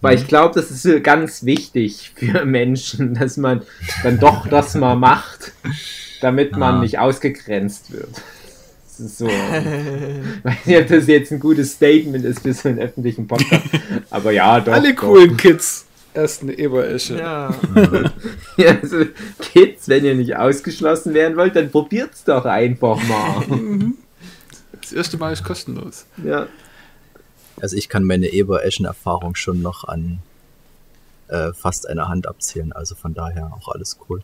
Weil ich glaube, das ist ganz wichtig für Menschen, dass man dann doch das mal macht, damit man Ah. nicht ausgegrenzt wird. Das ist so. Ich weiß nicht, ob das jetzt ein gutes Statement ist für so einen öffentlichen Podcast. Aber ja, doch. Alle doch. coolen Kids. Erst eine Eberesche. Ja. Ja, also, Kids, wenn ihr nicht ausgeschlossen werden wollt, dann probiert's doch einfach mal. Das erste Mal ist kostenlos. ja. Also ich kann meine Eber-Eschen-Erfahrung schon noch an äh, fast einer Hand abzählen. Also von daher auch alles cool.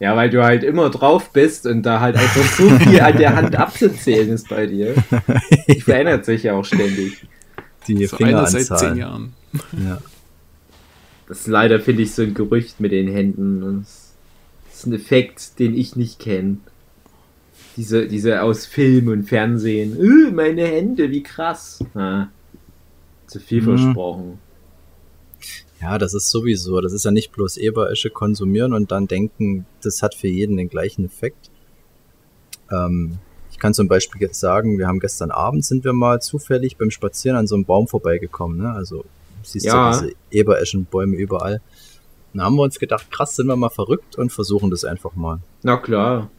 ja, weil du halt immer drauf bist und da halt einfach so viel an der Hand abzuzählen ist bei dir. Die verändert sich ja auch ständig. Die So einer seit Fingeranzahl. zehn Jahren. Ja. Das ist leider, finde ich, so ein Gerücht mit den Händen. Das ist ein Effekt, den ich nicht kenne. Diese, diese aus Film und Fernsehen. Äh, meine Hände, wie krass. Ah, zu viel Mhm. versprochen. ja, das ist sowieso. Das ist ja nicht bloß Eberesche konsumieren und dann denken, das hat für jeden den gleichen Effekt. Ähm, ich kann zum Beispiel jetzt sagen, wir haben gestern Abend sind wir mal zufällig beim Spazieren an so einem Baum vorbeigekommen. Ne? Also siehst Ja. du diese Ebereschenbäume überall. Dann haben wir uns gedacht, krass, sind wir mal verrückt und versuchen das einfach mal. Na klar.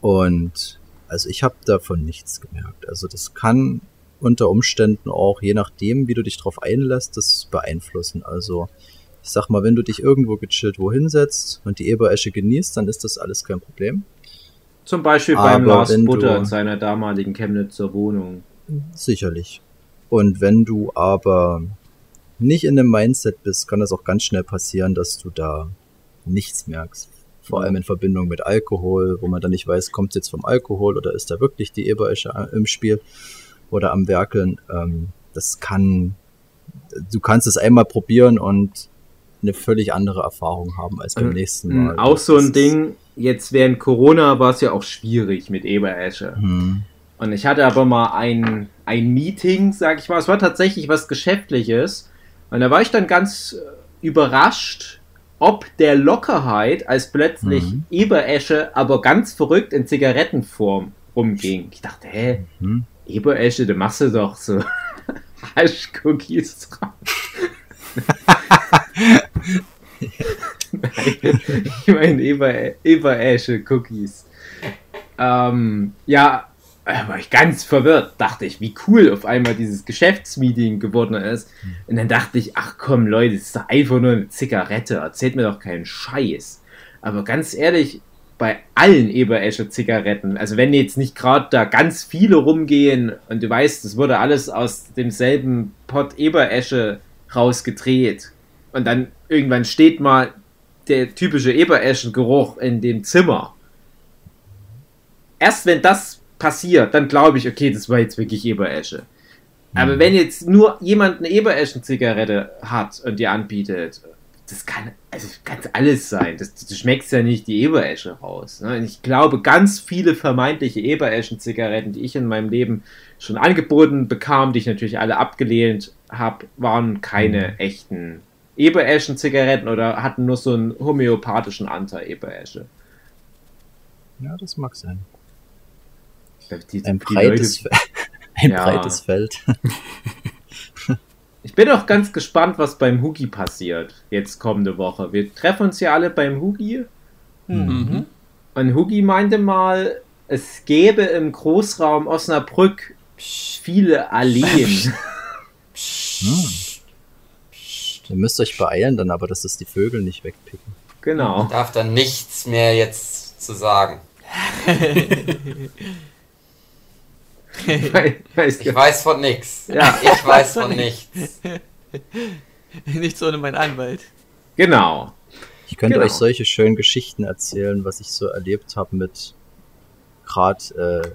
Und also ich habe davon nichts gemerkt. Also das kann unter Umständen auch, je nachdem, wie du dich drauf einlässt, das beeinflussen. Also ich sag mal, wenn du dich irgendwo gechillt wohin setzt und die Eberesche genießt, dann ist das alles kein Problem. Zum Beispiel beim Aber Lars wenn Butter du- in seiner damaligen Chemnitzer Wohnung. Sicherlich. Und wenn du aber nicht in dem Mindset bist, kann das auch ganz schnell passieren, dass du da nichts merkst. Vor allem in Verbindung mit Alkohol, wo man dann nicht weiß, kommt es jetzt vom Alkohol oder ist da wirklich die Eberesche äh, im Spiel oder am Werkeln. Ähm, das kann, du kannst es einmal probieren und eine völlig andere Erfahrung haben als beim Äh, nächsten mh, Mal. Auch so ein Ding, jetzt während Corona war es ja auch schwierig mit Eberesche. Hm. Und ich hatte aber mal ein, ein Meeting, sag ich mal. Es war tatsächlich was Geschäftliches. Und da war ich dann ganz äh, überrascht, ob der Lockerheit, als plötzlich Mhm. Eberesche aber ganz verrückt in Zigarettenform rumging. Ich dachte, hä, Hm. Eberesche, da machst du doch so Haschcookies drauf. ich meine Eber, Eberesche Cookies. Ähm, ja, war ich ganz verwirrt. Dachte ich, wie cool auf einmal dieses Geschäftsmeeting geworden ist. Und dann dachte ich, ach komm Leute, das ist doch einfach nur eine Zigarette. Erzählt mir doch keinen Scheiß. Aber ganz ehrlich, bei allen Eberescher Zigaretten, also wenn jetzt nicht gerade da ganz viele rumgehen und du weißt, das wurde alles aus demselben Pot Eberesche rausgedreht und dann irgendwann steht mal der typische Ebereschengeruch in dem Zimmer. Erst wenn das passiert, dann glaube ich, okay, das war jetzt wirklich Eberesche. Aber wenn jetzt nur jemand eine Ebereschen-Zigarette hat und dir anbietet, das kann, also kann alles sein. Das, du schmeckst ja nicht die Eberesche raus. Ne? Und ich glaube, ganz viele vermeintliche Ebereschen-Zigaretten, die ich in meinem Leben schon angeboten bekam, die ich natürlich alle abgelehnt habe, waren keine echten Ebereschen-Zigaretten oder hatten nur so einen homöopathischen Anteil Eberesche. Ja, das mag sein. Die, Ein breites, Leute- ein Ja. breites Feld. Ich bin auch ganz gespannt, was beim Hugi passiert, jetzt kommende Woche. Wir treffen uns ja alle beim Hugi. Mhm. Und Hugi meinte mal, es gäbe im Großraum Osnabrück viele Alleen. Hm. Ihr müsst euch beeilen dann aber, dass das die Vögel nicht wegpicken. Genau. Ich darf dann nichts mehr jetzt zu sagen. Ich weiß von nichts. Ja. Ich weiß von nichts. Nichts ohne meinen Anwalt. Genau. Ich könnte Genau. euch solche schönen Geschichten erzählen, was ich so erlebt habe mit gerade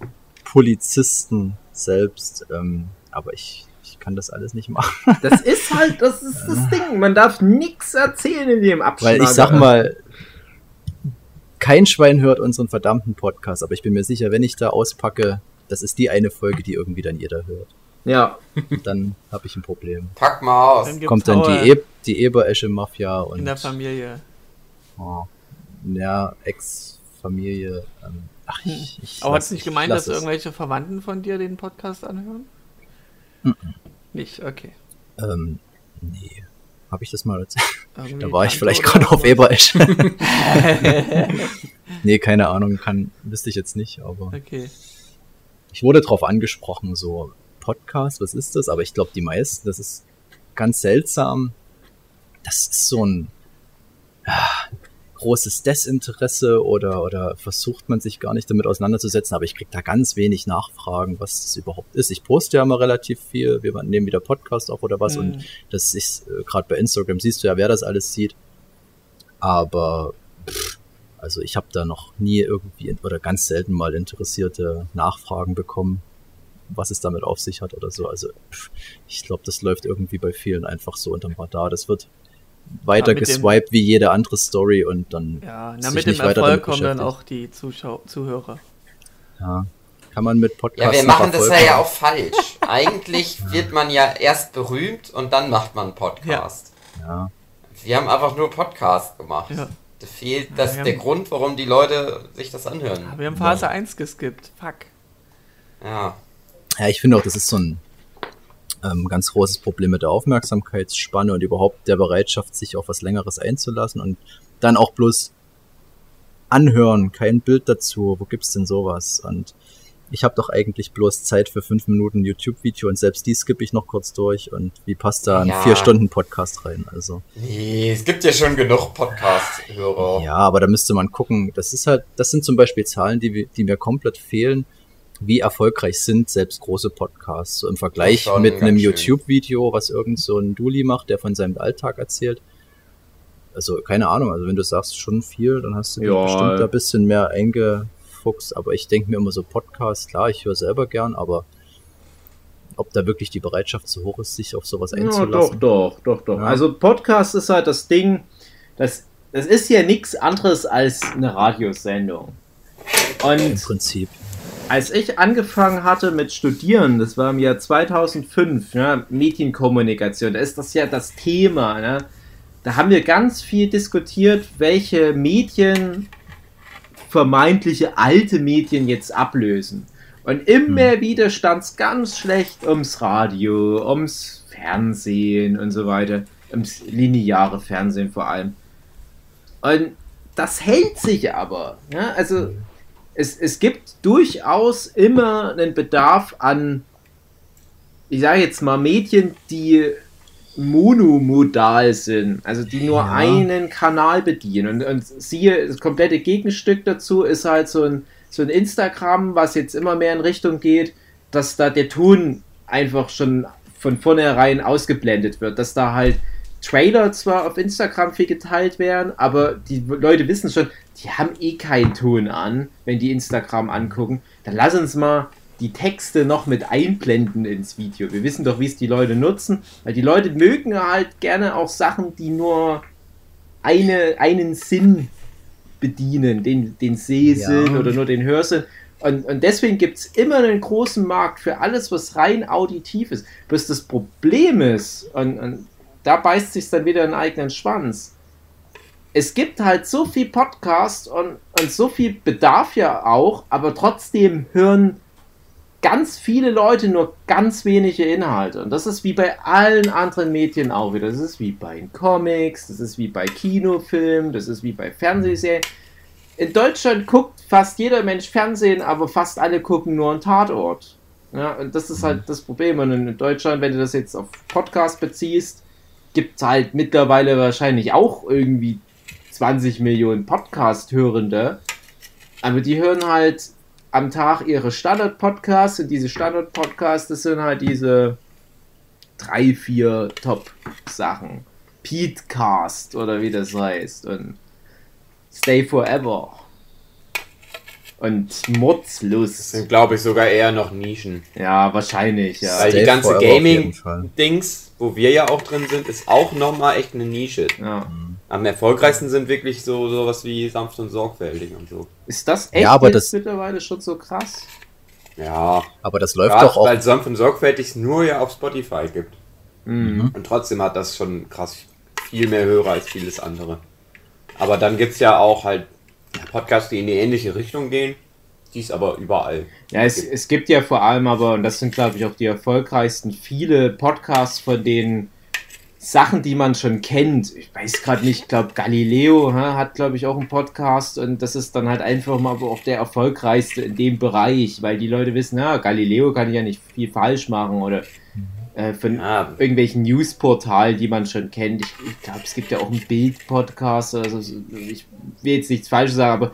äh, Polizisten selbst. Ähm, aber ich, ich kann das alles nicht machen. Das ist halt, das ist das Ding. Man darf nichts erzählen in dem Abschnitt. Weil ich sag mal, kein Schwein hört unseren verdammten Podcast, aber ich bin mir sicher, wenn ich da auspacke, das ist die eine Folge, die irgendwie dann jeder hört. Ja, Dann habe ich ein Problem. Pack mal aus. Dann Kommt dann die, e die Eberesche-Mafia und in der Familie. oh, ja, Ex-Familie. Ähm, ach, ich, ich Aber hat es nicht ich gemeint, dass es. irgendwelche Verwandten von dir den Podcast anhören? Nicht, okay. Ähm, nee. Habe ich das mal erzählt? Irgendwie Da war ich vielleicht gerade auf sowas. Eberesche. nee, keine Ahnung, kann, wüsste ich jetzt nicht, aber Okay. Ich wurde drauf angesprochen, so Podcast, was ist das? Aber ich glaube, die meisten, das ist ganz seltsam. Das ist so ein ah, großes Desinteresse oder, oder versucht man sich gar nicht damit auseinanderzusetzen, aber ich krieg da ganz wenig Nachfragen, was das überhaupt ist. Ich poste ja immer relativ viel, wir nehmen wieder Podcast auf oder was und Hm. das ist äh, gerade bei Instagram siehst du ja, wer das alles sieht. Aber pff, also ich habe da noch nie irgendwie oder ganz selten mal interessierte Nachfragen bekommen, was es damit auf sich hat oder so. Also ich glaube, das läuft irgendwie bei vielen einfach so unterm Radar. Das wird weiter Ja, mit dem- geswiped wie jede andere Story und dann Ja, na, sich mit dem Erfolg damit kommen dann auch die Zuschau Zuhörer. ja, kann man mit Ja, Podcasts wir noch machen das ja, ja auch falsch. Eigentlich wird man ja erst berühmt und dann macht man einen Podcast. Ja, Wir haben einfach nur Podcast gemacht. Ja. Da fehlt das wir der haben- Grund, warum die Leute sich das anhören. Aber wir haben Phase 1 geskippt. Fuck. Ja. Ja, ich finde auch, das ist so ein ähm, ganz großes Problem mit der Aufmerksamkeitsspanne und überhaupt der Bereitschaft, sich auf was Längeres einzulassen und dann auch bloß anhören, kein Bild dazu. Wo gibt's denn sowas? Und ich habe doch eigentlich bloß Zeit für fünf Minuten YouTube-Video und selbst die skippe ich noch kurz durch und wie passt da ein Ja. vier Stunden Podcast rein? Also Nee, es gibt ja schon genug Podcast-Hörer. ja, aber da müsste man gucken. Das ist halt, das sind zum Beispiel Zahlen, die, die mir komplett fehlen. Wie erfolgreich sind selbst große Podcasts? So im Vergleich Schon mit einem. YouTube-Video, was irgend so ein Duli macht, der von seinem Alltag erzählt. Also keine Ahnung, also wenn du sagst schon viel, dann hast du Ja. bestimmt da ein bisschen mehr eingefuchst. Aber ich denke mir immer so Podcasts, klar, ich höre selber gern, aber ob da wirklich die Bereitschaft so hoch ist, sich auf sowas ja doch, einzulassen. doch, doch, doch. Ja. Also Podcast ist halt das Ding, das, das ist ja nichts anderes als eine Radiosendung. Im Und Prinzip. als ich angefangen hatte mit Studieren, das war im Jahr 2005, ne, Medienkommunikation, da ist das ja das Thema. Ne? Da haben wir ganz viel diskutiert, welche Medien vermeintliche alte Medien jetzt ablösen. Und immer wieder stand es ganz schlecht ums Radio, ums Fernsehen und so weiter, ums lineare Fernsehen vor allem. Und das hält sich aber. Ja? Also es, es gibt durchaus immer einen Bedarf an, ich sage jetzt mal, Medien, die monomodal sind, also die nur Ja. einen Kanal bedienen. Und, und siehe, das komplette Gegenstück dazu ist halt so ein, so ein Instagram, was jetzt immer mehr in Richtung geht, dass da der Ton einfach schon von vornherein ausgeblendet wird, dass da halt Trailer zwar auf Instagram viel geteilt werden, aber die Leute wissen schon, die haben eh keinen Ton an, wenn die Instagram angucken. Dann lass uns mal die Texte noch mit einblenden ins Video. Wir wissen doch, wie es die Leute nutzen, weil die Leute mögen halt gerne auch Sachen, die nur eine, einen Sinn bedienen, den, den Sehsinn Ja. oder nur den Hörsinn. Und, und deswegen gibt es immer einen großen Markt für alles, was rein auditiv ist. Bis das Problem ist, und, und da beißt sich dann wieder in den eigenen Schwanz. Es gibt halt so viel Podcast und, und so viel Bedarf ja auch, aber trotzdem hören ganz viele Leute nur ganz wenige Inhalte. Und das ist wie bei allen anderen Medien auch wieder. Das ist wie bei den Comics, das ist wie bei Kinofilmen, das ist wie bei Fernsehserien. In Deutschland guckt fast jeder Mensch Fernsehen, aber fast alle gucken nur einen Tatort. Ja, und das ist halt das Problem. Und in Deutschland, wenn du das jetzt auf Podcast beziehst, gibt es halt mittlerweile wahrscheinlich auch irgendwie 20 Millionen Podcast-Hörende. Aber die hören halt am Tag ihre Standard-Podcasts und diese Standard-Podcasts, das sind halt diese drei, vier Top-Sachen. Petecast oder wie das heißt und Stay Forever und Mordslust. Das sind, glaube ich, sogar eher noch Nischen. Ja, wahrscheinlich, ja. Weil die ganze Gaming-Dings, wo wir ja auch drin sind, ist auch nochmal echt eine Nische. ja. Am erfolgreichsten sind wirklich so sowas wie sanft und sorgfältig und so. Ist das echt Ja, aber jetzt das- mittlerweile schon so krass? Ja, Aber das läuft doch auch. weil sanft und sorgfältig es nur ja auf Spotify gibt. Mhm. Und trotzdem hat das schon krass viel mehr Hörer als vieles andere. Aber dann gibt es ja auch halt Podcasts, die in die ähnliche Richtung gehen, die es aber überall. Ja, es, es gibt ja vor allem aber, und das sind glaube ich auch die erfolgreichsten, viele Podcasts von den Sachen, die man schon kennt. Ich weiß gerade nicht, ich glaube Galileo hä, hat glaube ich auch einen Podcast und das ist dann halt einfach mal auch der erfolgreichste in dem Bereich, weil die Leute wissen, ja, Galileo kann ja nicht viel falsch machen oder äh, von Ja, irgendwelchen Newsportalen, die man schon kennt. Ich, ich glaube, es gibt ja auch einen Bild-Podcast. Also so- ich will jetzt nichts Falsches sagen, aber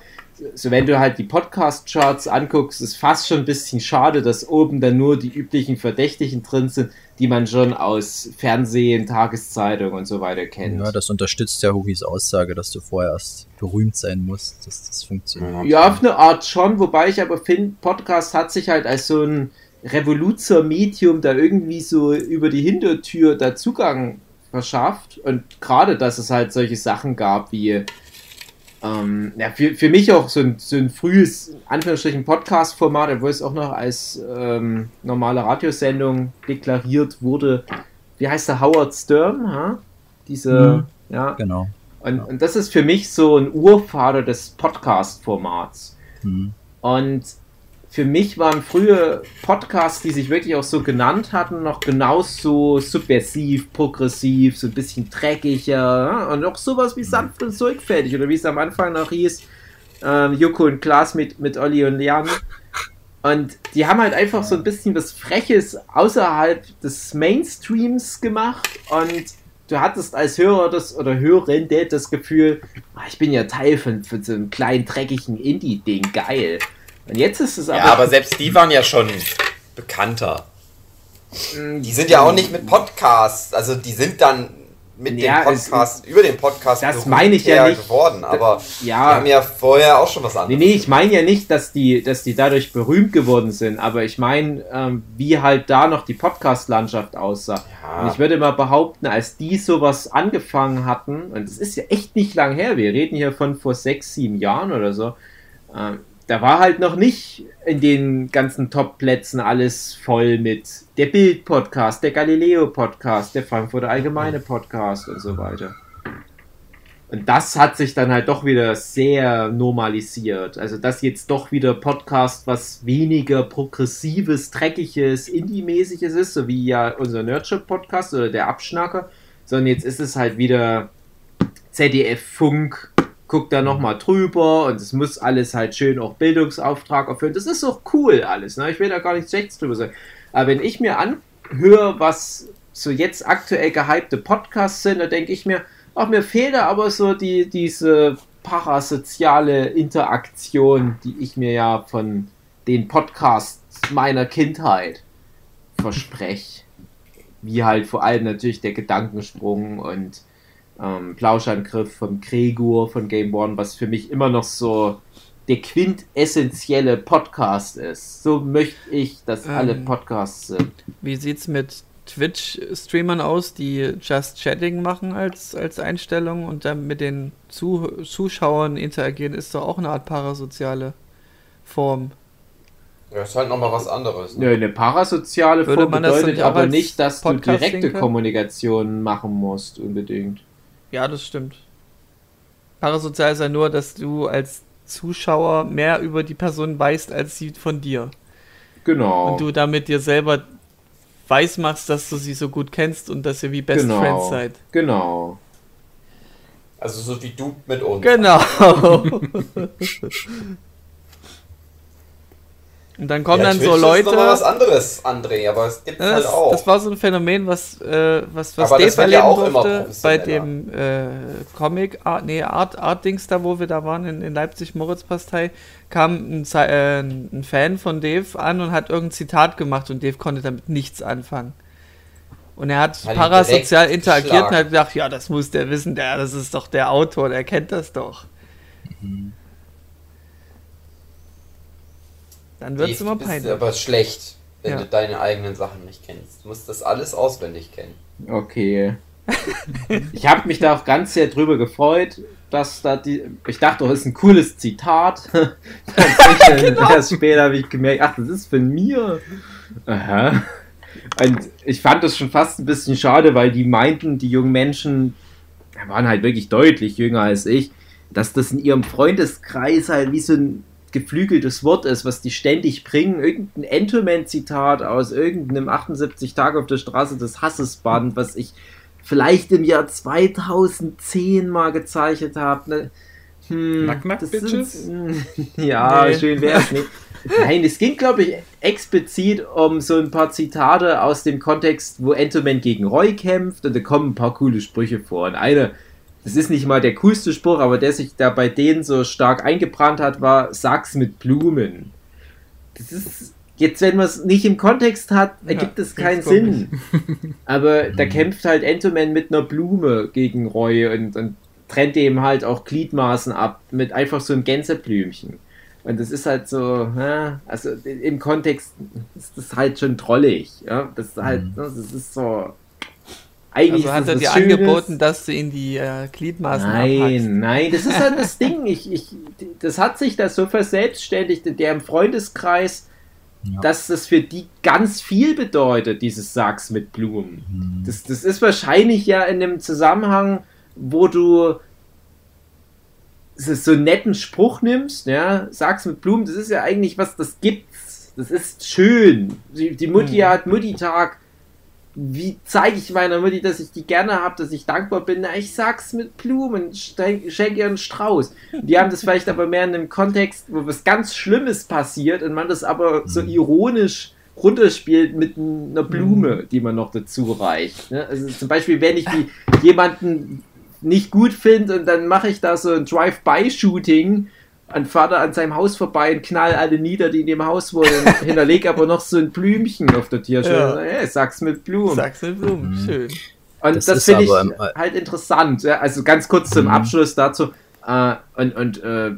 so wenn du halt die Podcast-Charts anguckst, ist fast schon ein bisschen schade, dass oben dann nur die üblichen Verdächtigen drin sind, die man schon aus Fernsehen, Tageszeitung und so weiter kennt. Ja, das unterstützt ja Hugis Aussage, dass du vorher erst berühmt sein musst, dass das funktioniert. Ja, auf eine Art schon, wobei ich aber finde, Podcast hat sich halt als so ein Revoluzer-Medium da irgendwie so über die Hintertür da Zugang verschafft. Und gerade, dass es halt solche Sachen gab wie, ähm, ja, für, für mich auch so ein, so ein frühes, Anführungsstrichen, Podcast-Format, obwohl es auch noch als ähm, normale Radiosendung deklariert wurde. Wie heißt der Howard Stern? Ha? Diese, ja, Genau. und, und das ist für mich so ein Urvater des Podcast-Formats. Hm. Und für mich waren frühe Podcasts, die sich wirklich auch so genannt hatten, noch genauso subversiv, progressiv, so ein bisschen dreckiger ja? und auch sowas wie sanft und sorgfältig oder wie es am Anfang noch hieß, ähm, Joko und Klaas mit, mit Olli und Jan. Und die haben halt einfach so ein bisschen was Freches außerhalb des Mainstreams gemacht und du hattest als Hörer das oder Hörende das Gefühl, ah, ich bin ja Teil von, von so einem kleinen dreckigen Indie-Ding, geil. Und jetzt ist es aber. ja, aber selbst die waren ja schon bekannter. Mm, Die sind ja auch nicht mit Podcasts, also die sind dann mit Ja, dem es- Podcast, über den Podcast Das meine ich ja nicht. geworden, aber die ja, haben ja vorher auch schon was nee, anderes. nee, ich meine ja nicht, dass die, dass die dadurch berühmt geworden sind, aber ich meine, ähm, wie halt da noch die Podcast-Landschaft aussah. Ja. Und ich würde mal behaupten, als die sowas angefangen hatten, und es ist ja echt nicht lang her, wir reden hier von vor sechs, sieben Jahren oder so, ähm, da war halt noch nicht in den ganzen Top-Plätzen alles voll mit der Bild-Podcast, der Galileo-Podcast, der Frankfurter Allgemeine Podcast und so weiter. Und das hat sich dann halt doch wieder sehr normalisiert. Also, dass jetzt doch wieder Podcast was weniger progressives, dreckiges, Indie-mäßiges ist, so wie ja unser Nerdship-Podcast oder der Abschnacker, sondern jetzt ist es halt wieder ZDF-Funk, guckt da nochmal drüber und es muss alles halt schön auch Bildungsauftrag erfüllen. Das ist auch cool alles, ne? Ich will da gar nichts Schlechtes drüber sagen. Aber wenn ich mir anhöre, was so jetzt aktuell gehypte Podcasts sind, da denke ich mir, ach, mir fehlt da aber so die, diese parasoziale Interaktion, die ich mir ja von den Podcasts meiner Kindheit verspreche. Wie halt vor allem natürlich der Gedankensprung und ähm, Plauschangriff vom Gregor von Game One, was für mich immer noch so der quintessentielle Podcast ist. So möchte ich, dass alle Ähm. Podcasts sind. Wie sieht's mit Twitch-Streamern aus, die Just Chatting machen als, als Einstellung und dann mit den Zu Zuschauern interagieren? Ist doch auch eine Art parasoziale Form. Ja, ist halt nochmal was anderes. Nö, eine parasoziale Würde Form man das dann bedeutet aber nicht, dass du Podcast direkte sehen können? Kommunikation machen musst, unbedingt. Ja, das stimmt. Parasozial ist ja nur, dass du als Zuschauer mehr über die Person weißt, als sie von dir. Genau. Und du damit dir selber weiß machst, dass du sie so gut kennst und dass ihr wie Best genau. Friends seid. Genau. Also so wie du mit uns. Genau. Und dann kommen Ja, dann Twitch so ist Leute. noch mal was anderes, André, aber es gibt Ja, halt das, auch. das war so ein Phänomen, was, äh, was, was Aber das Dave wird ja erleben auch immer durfte bei dem äh, Comic, Art, nee, Art, Art-Dings da, wo wir da waren in, in Leipzig, Moritz-Pastei, kam ein, äh, ein Fan von Dave an und hat irgendein Zitat gemacht und Dave konnte damit nichts anfangen. Und er hat Hat parasozial interagiert und geschlagen. hat gedacht, ja, das muss der wissen, der, das ist doch der Autor, der kennt das doch. Dann wird es immer peinlich. aber schlecht, wenn Ja. du deine eigenen Sachen nicht kennst. Du musst das alles auswendig kennen. Okay. Ich habe mich da auch ganz sehr drüber gefreut, dass da die. Ich dachte, das ist ein cooles Zitat. Tatsächlich, Erst später habe ich gemerkt, ach, das ist von mir. Aha. Und ich fand das schon fast ein bisschen schade, weil die meinten, die jungen Menschen waren halt wirklich deutlich jünger als ich, dass das in ihrem Freundeskreis halt wie so ein geflügeltes Wort ist, was die ständig bringen. Irgendein Entoman-Zitat aus irgendeinem 78 Tage auf der Straße des Hasses Band, was ich vielleicht im Jahr 2010 mal gezeichnet habe. Ne? Hm, Bitches? sind- ja, Nee. schön wär's nicht. Nein, es ging, glaube ich, explizit um so ein paar Zitate aus dem Kontext, wo Entoman gegen Roy kämpft und da kommen ein paar coole Sprüche vor. Und eine, das ist nicht mal der coolste Spruch, aber der sich da bei denen so stark eingebrannt hat, war Sag's mit Blumen. Das ist, jetzt wenn man es nicht im Kontext hat, ergibt es keinen jetzt komisch. Sinn. Aber da kämpft halt Entoman mit einer Blume gegen Roy und, und trennt ihm halt auch Gliedmaßen ab mit einfach so einem Gänseblümchen. Und das ist halt so, ja, also im Kontext ist das halt schon trollig. Ja? Das ist halt, das ist so. Eigentlich Also hat er dir angeboten, dass du ihn die äh, Gliedmaßen abhackst. Nein, nein, das ist halt das Ding. Ich, ich, das hat sich da so verselbstständigt in deren Freundeskreis, Ja. dass das für die ganz viel bedeutet, dieses Sachs mit Blumen. Mhm. Das, das ist wahrscheinlich ja in dem Zusammenhang, wo du so einen netten Spruch nimmst, ja, sag's mit Blumen, das ist ja eigentlich was, das gibt's. Das ist schön. Die, die Mutti Mhm. hat Mutti-Tag. Wie zeige ich meiner Mutti, dass ich die gerne habe, dass ich dankbar bin? Na, ich sag's mit Blumen, schenk schenk ihr einen Strauß. Die haben das vielleicht aber mehr in einem Kontext, wo was ganz Schlimmes passiert und man das aber so Mhm. ironisch runterspielt mit einer Blume, die man noch dazu reicht. Ne? Also zum Beispiel, wenn ich die, jemanden nicht gut finde und dann mache ich da so ein Drive-by-Shooting und fahre da an seinem Haus vorbei und knall alle nieder, die in dem Haus wohnen, und hinterlege aber noch so ein Blümchen auf der Tierschule. Ja. Hey, sag's mit Blumen. Sag's mit Blumen, Mhm. schön. Und Das das, ist finde ich halt interessant. Ja? Also ganz kurz zum Mhm. Abschluss dazu. Äh, und und äh,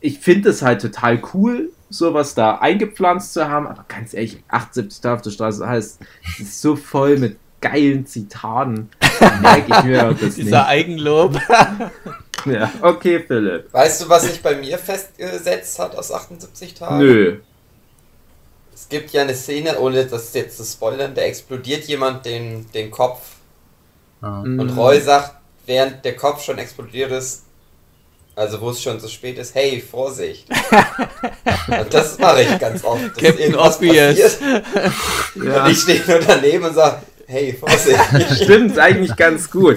ich finde es halt total cool, sowas da eingepflanzt zu haben. Aber ganz ehrlich, 78 Tage auf der Straße heißt, es ist so voll mit geilen Zitaten. Merke ich mir das nicht. Dieser Eigenlob. Ja, okay, Philipp. Weißt du, was sich bei mir festgesetzt hat aus 78 Tagen? Nö. Es gibt ja eine Szene, ohne das jetzt zu spoilern, da explodiert jemand den, den Kopf. Mhm. und Roy sagt, während der Kopf schon explodiert ist, also wo es schon zu spät ist, hey, Vorsicht. und das mache ich ganz oft. Captain irgendwas Obvious. passiert Ja. Und ich stehe nur daneben und sage, hey, Vorsicht. Stimmt eigentlich ganz gut.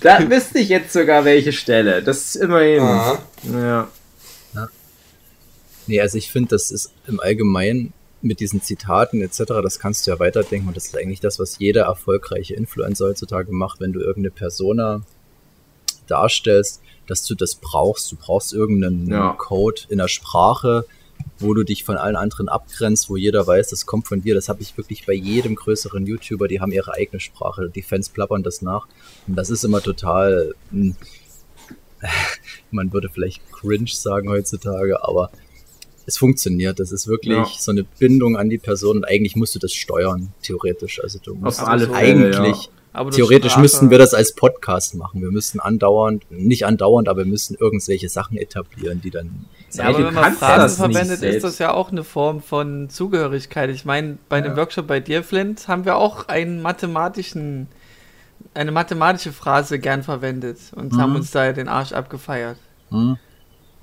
Da wüsste ich jetzt sogar welche Stelle. Das ist immerhin. Aha. Ja. Nee, also ich finde, das ist im Allgemeinen mit diesen Zitaten etc., das kannst du ja weiterdenken und das ist eigentlich das, was jeder erfolgreiche Influencer heutzutage macht, wenn du irgendeine Persona darstellst, dass du das brauchst. Du brauchst irgendeinen Ja. Code in der Sprache, wo du dich von allen anderen abgrenzt, wo jeder weiß, das kommt von dir. Das habe ich wirklich bei jedem größeren YouTuber, die haben ihre eigene Sprache. Die Fans plappern das nach. Und das ist immer total, hm, man würde vielleicht cringe sagen heutzutage, aber es funktioniert. Das ist wirklich Ja. so eine Bindung an die Person und eigentlich musst du das steuern, theoretisch. Also du musst Auf alle so Fälle. eigentlich, Ja. Aber theoretisch Sprache- müssten wir das als Podcast machen. Wir müssten andauernd, nicht andauernd, aber wir müssen irgendwelche Sachen etablieren, die dann Ja, aber wenn man Phrasen verwendet, ist das ja auch eine Form von Zugehörigkeit. Ich meine, bei einem Ja. Workshop bei dir, Flint, haben wir auch einen mathematischen, eine mathematische Phrase gern verwendet und Mhm. haben uns da den Arsch abgefeiert. Hm.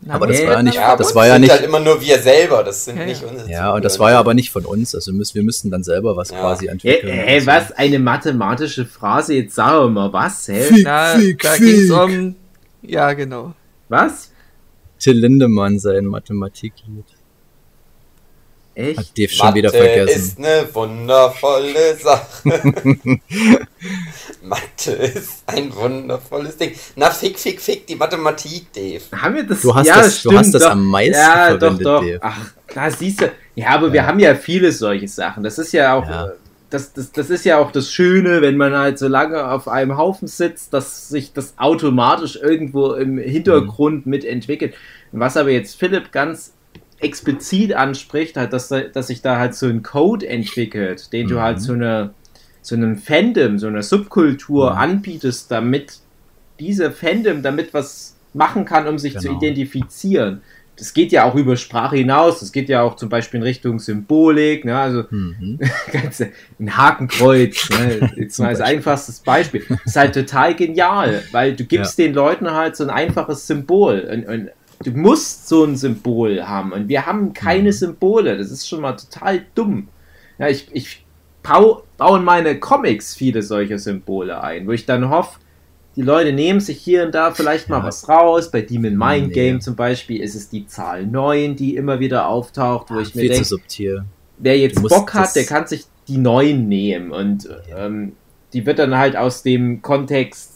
Na, Aber das war ja nicht, Ja, das das war ja sind nicht, halt immer nur wir selber, das sind Ja, nicht ja. unsere ja, und das war ja aber nicht von uns. Also müssen, wir müssten dann selber was Ja. quasi entwickeln. hä, Also- was? Eine mathematische Phrase? Jetzt sag doch mal was, hä? Fick, Na, fick, da fick. ging es um, ja genau. Was? Till Lindemann sein Mathematiklied. Echt? Hat Dave schon Mathe wieder vergessen. ist eine wundervolle Sache. Mathe ist ein wundervolles Ding. Na, fick, fick, fick, die Mathematik, Dave. Haben wir das? Du hast, ja, das, stimmt, du hast das doch. am meisten ja, verwendet, doch, doch. Dave. Ach, da siehst du. Ja, aber wir haben ja viele solche Sachen. Das ist ja auch. Ja. Das, das, das ist ja auch das Schöne, wenn man halt so lange auf einem Haufen sitzt, dass sich das automatisch irgendwo im Hintergrund Mhm. mitentwickelt. Was aber jetzt Philipp ganz explizit anspricht, halt, dass, da- dass sich da halt so ein Code entwickelt, den du Mhm. halt so eine so einem Fandom, so einer Subkultur Mhm. anbietest, damit diese Fandom damit was machen kann, um sich zu Genau. identifizieren. Das geht ja auch über Sprache hinaus, das geht ja auch zum Beispiel in Richtung Symbolik, ne? also Mhm. ganz, ein Hakenkreuz, ne? jetzt mal als einfachstes Beispiel. Das ist halt total genial, weil du gibst den Leuten halt so ein einfaches Symbol. Und, und du musst so ein Symbol haben und wir haben keine Mhm. Symbole. Das ist schon mal total dumm. Ja, ich, ich bau, baue in meine Comics viele solche Symbole ein, wo ich dann hoffe, die Leute nehmen sich hier und da vielleicht mal Ja. was raus. Bei Demon Mind Nee. Game zum Beispiel ist es die Zahl 9, die immer wieder auftaucht, wo ich mir denke, wer jetzt Bock hat, der kann sich die 9 nehmen und ähm, die wird dann halt aus dem Kontext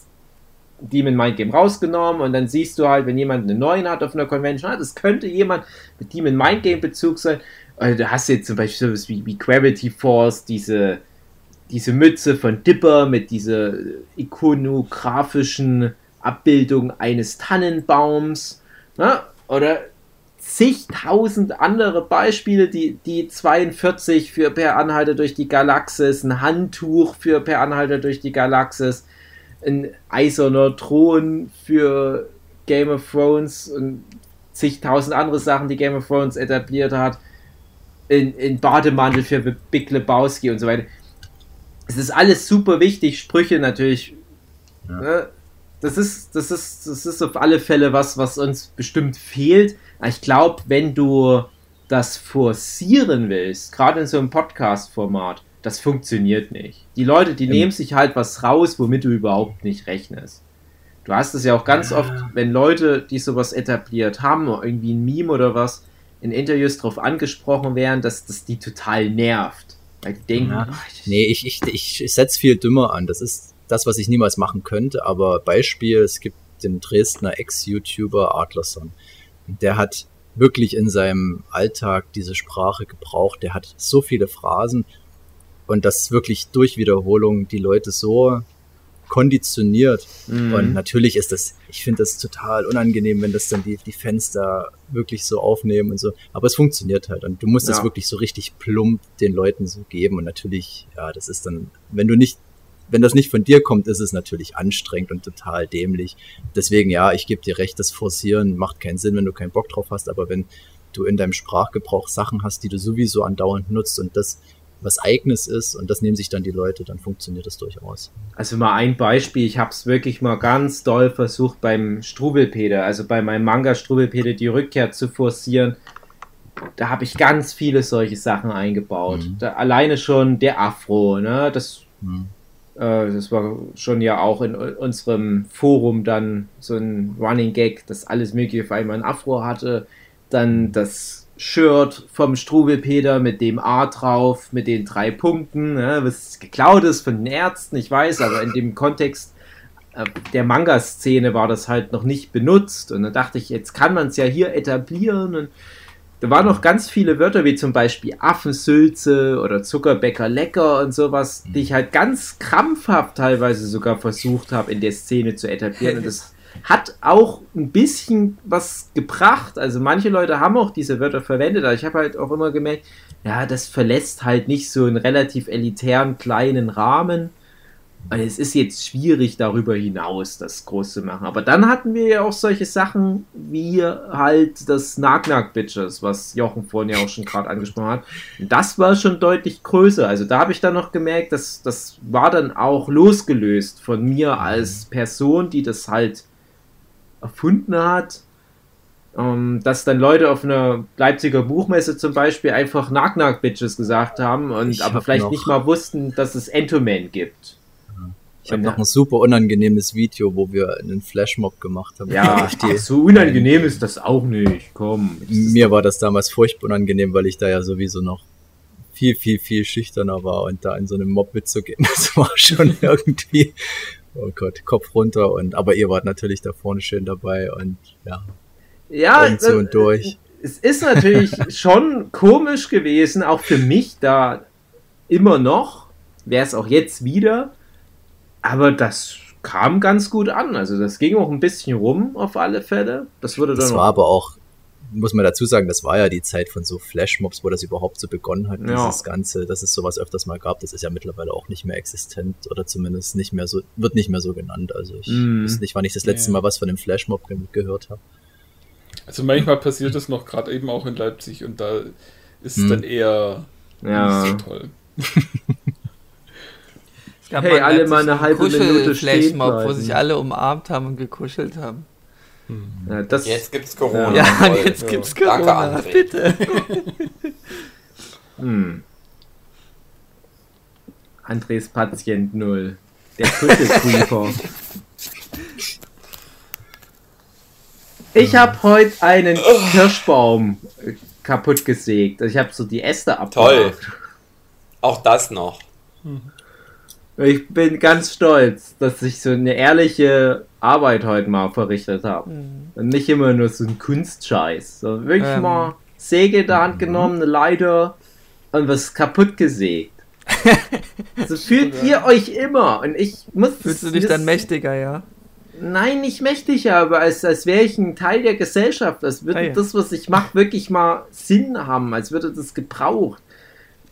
Demon Mind Game rausgenommen und dann siehst du halt, wenn jemand eine 9 hat auf einer Convention, ah, das könnte jemand mit Demon Mind Game Bezug sein. Also du hast jetzt zum Beispiel sowas wie, wie Gravity Force, diese, diese Mütze von Dipper mit dieser ikonografischen Abbildung eines Tannenbaums. Ne? Oder zigtausend andere Beispiele, die, die 42 für Per Anhalter durch die Galaxis, ein Handtuch für Per Anhalter durch die Galaxis, ein eiserner Thron für Game of Thrones und zigtausend andere Sachen, die Game of Thrones etabliert hat, in, in Bademantel für Big Lebowski und so weiter. Es ist alles super wichtig, Sprüche natürlich. Ja. Ne? Das ist, das ist, das ist auf alle Fälle was, was uns bestimmt fehlt. Ich glaube, wenn du das forcieren willst, gerade in so einem Podcast-Format, das funktioniert nicht. Die Leute, die Ähm. nehmen sich halt was raus, womit du überhaupt nicht rechnest. Du hast es ja auch ganz oft, wenn Leute, die sowas etabliert haben, irgendwie ein Meme oder was, in Interviews darauf angesprochen werden, dass das die total nervt. Denken, Ja. "Ach, ich- Nee, ich, ich, ich, ich setze viel dümmer an. Das ist das, was ich niemals machen könnte. Aber Beispiel, es gibt den Dresdner Ex-YouTuber Adlerson. Der hat wirklich in seinem Alltag diese Sprache gebraucht. Der hat so viele Phrasen und das wirklich durch Wiederholung die Leute so konditioniert. Mhm. Und natürlich ist das, ich finde das total unangenehm, wenn das dann die, die Fans da wirklich so aufnehmen und so. Aber es funktioniert halt. Und du musst es Ja. wirklich so richtig plump den Leuten so geben. Und natürlich, ja, das ist dann, wenn du nicht, wenn das nicht von dir kommt, ist es natürlich anstrengend und total dämlich. Deswegen, ja, ich gebe dir recht, das Forcieren macht keinen Sinn, wenn du keinen Bock drauf hast. Aber wenn du in deinem Sprachgebrauch Sachen hast, die du sowieso andauernd nutzt und das was eigenes ist und das nehmen sich dann die Leute, dann funktioniert das durchaus. Also mal ein Beispiel, ich habe es wirklich mal ganz doll versucht beim Strubelpeter, also bei meinem Manga Strubelpeter die Rückkehr zu forcieren. Da habe ich ganz viele solche Sachen eingebaut. Mhm. Da, alleine schon der Afro, ne? Das, Hm. äh, das war schon ja auch in unserem Forum dann so ein Running Gag, dass alles mögliche auf einmal ein Afro hatte. Dann das Shirt vom Strubelpeter mit dem A drauf, mit den drei Punkten, ne, was geklaut ist von den Ärzten, ich weiß, aber in dem Kontext äh, der Manga-Szene war das halt noch nicht benutzt. Und dann dachte ich, jetzt kann man es ja hier etablieren. Und da waren noch ganz viele Wörter, wie zum Beispiel Affensülze oder Zuckerbäcker lecker und sowas, die ich halt ganz krampfhaft teilweise sogar versucht habe, in der Szene zu etablieren. Und das hat auch ein bisschen was gebracht. Also manche Leute haben auch diese Wörter verwendet, aber ich habe halt auch immer gemerkt, ja, das verlässt halt nicht so einen relativ elitären kleinen Rahmen. Und es ist jetzt schwierig, darüber hinaus das groß zu machen. Aber dann hatten wir ja auch solche Sachen wie halt das Knock-Knock-Bitches, was Jochen vorhin ja auch schon gerade angesprochen hat. Und das war schon deutlich größer. Also da habe ich dann noch gemerkt, dass das war dann auch losgelöst von mir als Person, die das halt erfunden hat. Ähm, dass dann Leute auf einer Leipziger Buchmesse zum Beispiel einfach Knock-Knock-Bitches gesagt haben und Ich aber hab vielleicht noch- nicht mal wussten, dass es Entoman gibt. Ich habe noch ein super unangenehmes Video, wo wir einen Flashmob gemacht haben. Ja, die, so unangenehm ist das auch nicht. Komm. Mir war das damals furchtbar unangenehm, weil ich da ja sowieso noch viel, viel, viel schüchterner war und da in so einem Mob mitzugehen, das war schon irgendwie, oh Gott, Kopf runter und, aber ihr wart natürlich da vorne schön dabei und ja. Ja, und so und durch. Es ist natürlich schon komisch gewesen, auch für mich da immer noch, wäre es auch jetzt wieder, aber das kam ganz gut an. Also das ging auch ein bisschen rum auf alle Fälle. Das wurde dann. Das war aber auch, muss man dazu sagen, das war ja die Zeit von so Flashmobs, wo das überhaupt so begonnen hat, Ja. dieses Ganze, dass es sowas öfters mal gab. Das ist ja mittlerweile auch nicht mehr existent oder zumindest nicht mehr so, wird nicht mehr so genannt. Also ich Mhm. weiß nicht, wann ich das letzte Ja. Mal was von dem Flashmob ge gehört habe. Also manchmal passiert das noch gerade eben auch in Leipzig und da ist es Hm. dann eher Ja. nicht so toll. Es gab Hey, alle mal eine halbe Minute Kuschel-Flashmob, wo sich alle umarmt haben und gekuschelt haben. Ja, das, Jetzt gibt's Corona. Ja, toll. jetzt gibt's Danke, Corona, André. bitte. Hm. Andres Patient Null. Der Kuschelcreeper. Ich habe heute einen Kirschbaum kaputt gesägt. Also ich habe so die Äste Toll. abgemacht. Auch das noch. Ich bin ganz stolz, dass ich so eine ehrliche Arbeit heute mal verrichtet habe. Und nicht immer nur so ein Kunstscheiß. So wirklich Ähm. mal Säge in der Hand genommen, eine Leiter und was kaputt gesägt. so fühlt ihr euch immer. Und ich muss. Fühlst du dich dann mächtiger, ja? Nein, nicht mächtiger, aber als, als wäre ich ein Teil der Gesellschaft. Als würde Ah, ja. das, was ich mache, wirklich mal Sinn haben, als würde das gebraucht.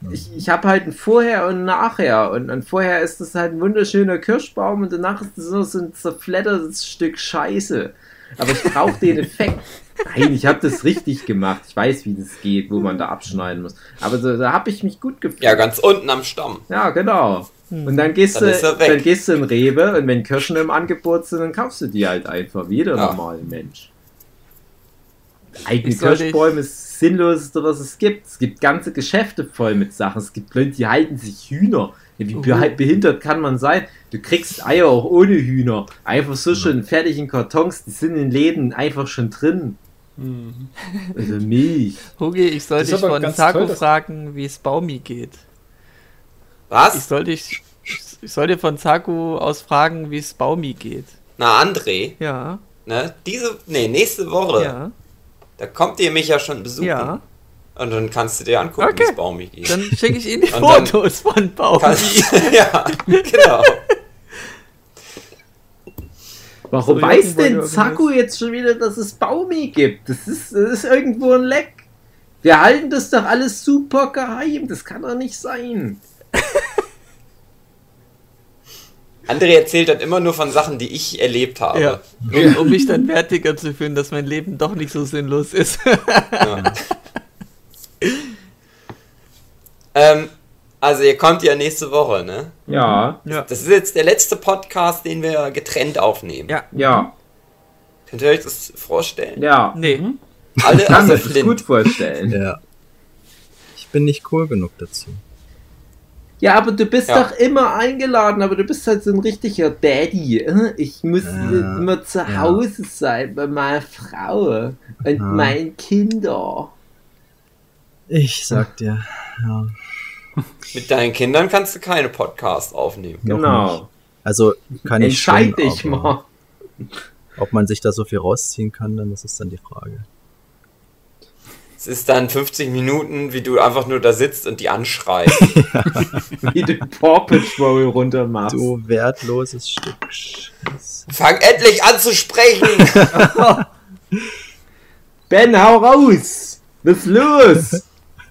Ich, ich habe halt ein Vorher und ein Nachher. Und, und vorher ist das halt ein wunderschöner Kirschbaum und danach ist das so so ein zerfleddertes Stück Scheiße. Aber ich brauche den Effekt. Nein, ich habe das richtig gemacht. Ich weiß, wie das geht, wo man da abschneiden muss. Aber so, da habe ich mich gut gefühlt. Ja, ganz unten am Stamm. Ja, genau. Und dann gehst Dann du, dann gehst du in Rewe und wenn Kirschen im Angebot sind, dann kaufst du die halt einfach wie jeder Ja. normale Mensch. Eigene Ich sollte- Kirschbäume ist das Sinnloseste, was es gibt. Es gibt ganze Geschäfte voll mit Sachen. Es gibt Leute, die halten sich Hühner. Ja, wie beha- behindert kann man sein? Du kriegst Eier auch ohne Hühner. Einfach so schon fertig in Kartons. Die sind in Läden einfach schon drin. Mhm. Also Milch. Hugi, ich soll Das ist dich von Taco toll, fragen, wie es Baumi geht. Ich Was? soll dich. Ich soll dir von Zaku aus fragen, wie es Baumi geht. Na, André, Ja, ne? Diese, nee, nächste Woche, ja, da kommt ihr mich ja schon besuchen. ja. Und dann kannst du dir angucken, Okay. wie es Baumi geht. Dann schicke ich Ihnen die Fotos von Baumi. Kannst, ja, genau. Warum So, weiß denn Zaku jetzt schon wieder, dass es Baumi gibt? Das ist, das ist irgendwo ein Leck. Wir halten das doch alles super geheim. Das kann doch nicht sein. André erzählt dann immer nur von Sachen, die ich erlebt habe. Ja. Um, um mich dann wertiger zu fühlen, dass mein Leben doch nicht so sinnlos ist. Ja. ähm, also ihr kommt ja nächste Woche, ne? Ja, ja. Das ist jetzt der letzte Podcast, den wir getrennt aufnehmen. Ja. ja, Könnt ihr euch das vorstellen? ja. Nee. Alle Ich kann mir das gut vorstellen. Ja. Ich bin nicht cool genug dazu. Ja, aber du bist Ja. doch immer eingeladen, aber du bist halt so ein richtiger Daddy. äh? Ich muss Ja, immer zu ja. Hause sein bei meiner Frau und Ja. meinen Kindern. Ich sag dir, ja. Mit deinen Kindern kannst du keine Podcast aufnehmen. Genau. Also kann ich schon, Entscheid dich aber mal. Ob man sich da so viel rausziehen kann, dann das ist dann die Frage. Es ist dann 50 Minuten, wie du einfach nur da sitzt und die anschreist. Wie du Paw Patrol runter machst. Du wertloses Stück Scheiße. Fang endlich an zu sprechen! Ben, hau raus! Was ist los?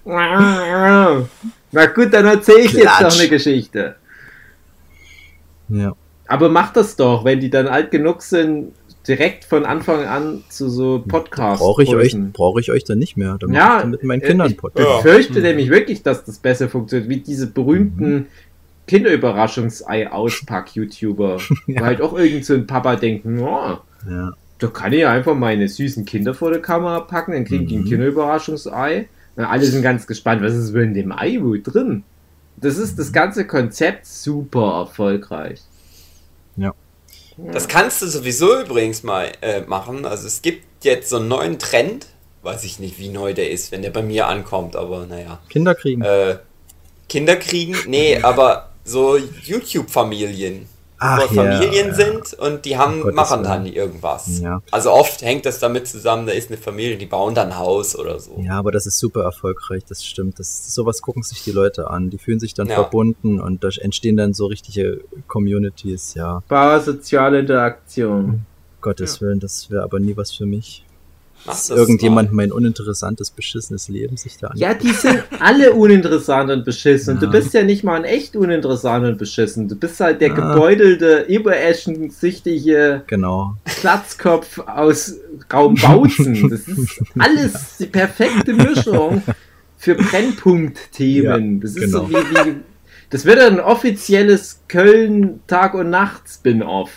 Na gut, dann erzähl ich jetzt Klatsch. noch eine Geschichte. Ja. Aber mach das doch, wenn die dann alt genug sind, direkt von Anfang an zu so Podcasts. Brauche ich euch, brauche ich euch dann nicht mehr. Dann Ja, ich dann mit meinen äh, Kindern ich- Podcast. Ja. befürchte nämlich wirklich, dass das besser funktioniert, wie diese berühmten Kinderüberraschungsei-Auspack-YouTuber. Wo halt auch irgend so ein Papa denkt, ja, Ja. da kann ich ja einfach meine süßen Kinder vor der Kamera packen, dann kriegen die ein Mhm. Kinderüberraschungsei. Und alle sind ganz gespannt, was ist wohl in dem Ei wohl drin? Das ist das ganze Konzept super erfolgreich. Ja. Das kannst du sowieso übrigens mal äh, machen. Also es gibt jetzt so einen neuen Trend. Weiß ich nicht, wie neu der ist, wenn der bei mir ankommt, aber naja. Kinder kriegen. Äh, Kinder kriegen? Nee, aber so YouTube-Familien. Ach, wo ja, Familien ja. sind und die haben, Um Gottes machen dann irgendwas. Ja. Also oft hängt das damit zusammen, da ist eine Familie, die bauen dann ein Haus oder so. Ja, aber das ist super erfolgreich, das stimmt. Das, sowas gucken sich die Leute an. Die fühlen sich dann Ja. verbunden und da entstehen dann so richtige Communities, ja. Soziale Interaktion. Gottes Willen, das wäre aber nie was für mich. Mach Dass das irgendjemand mal. mein uninteressantes, beschissenes Leben sich da Ja, anguckt. die sind alle uninteressant und beschissen. Ja. du bist ja nicht mal ein echt uninteressant und beschissen. Du bist halt der Ja. gebeutelte, übereschensichtige Genau. Platzkopf aus Raumbautzen. Das ist alles die perfekte Mischung für Brennpunktthemen. Ja, das ist genau. so wie, wie. Das wird ein offizielles Köln Tag und Nacht Spin-off.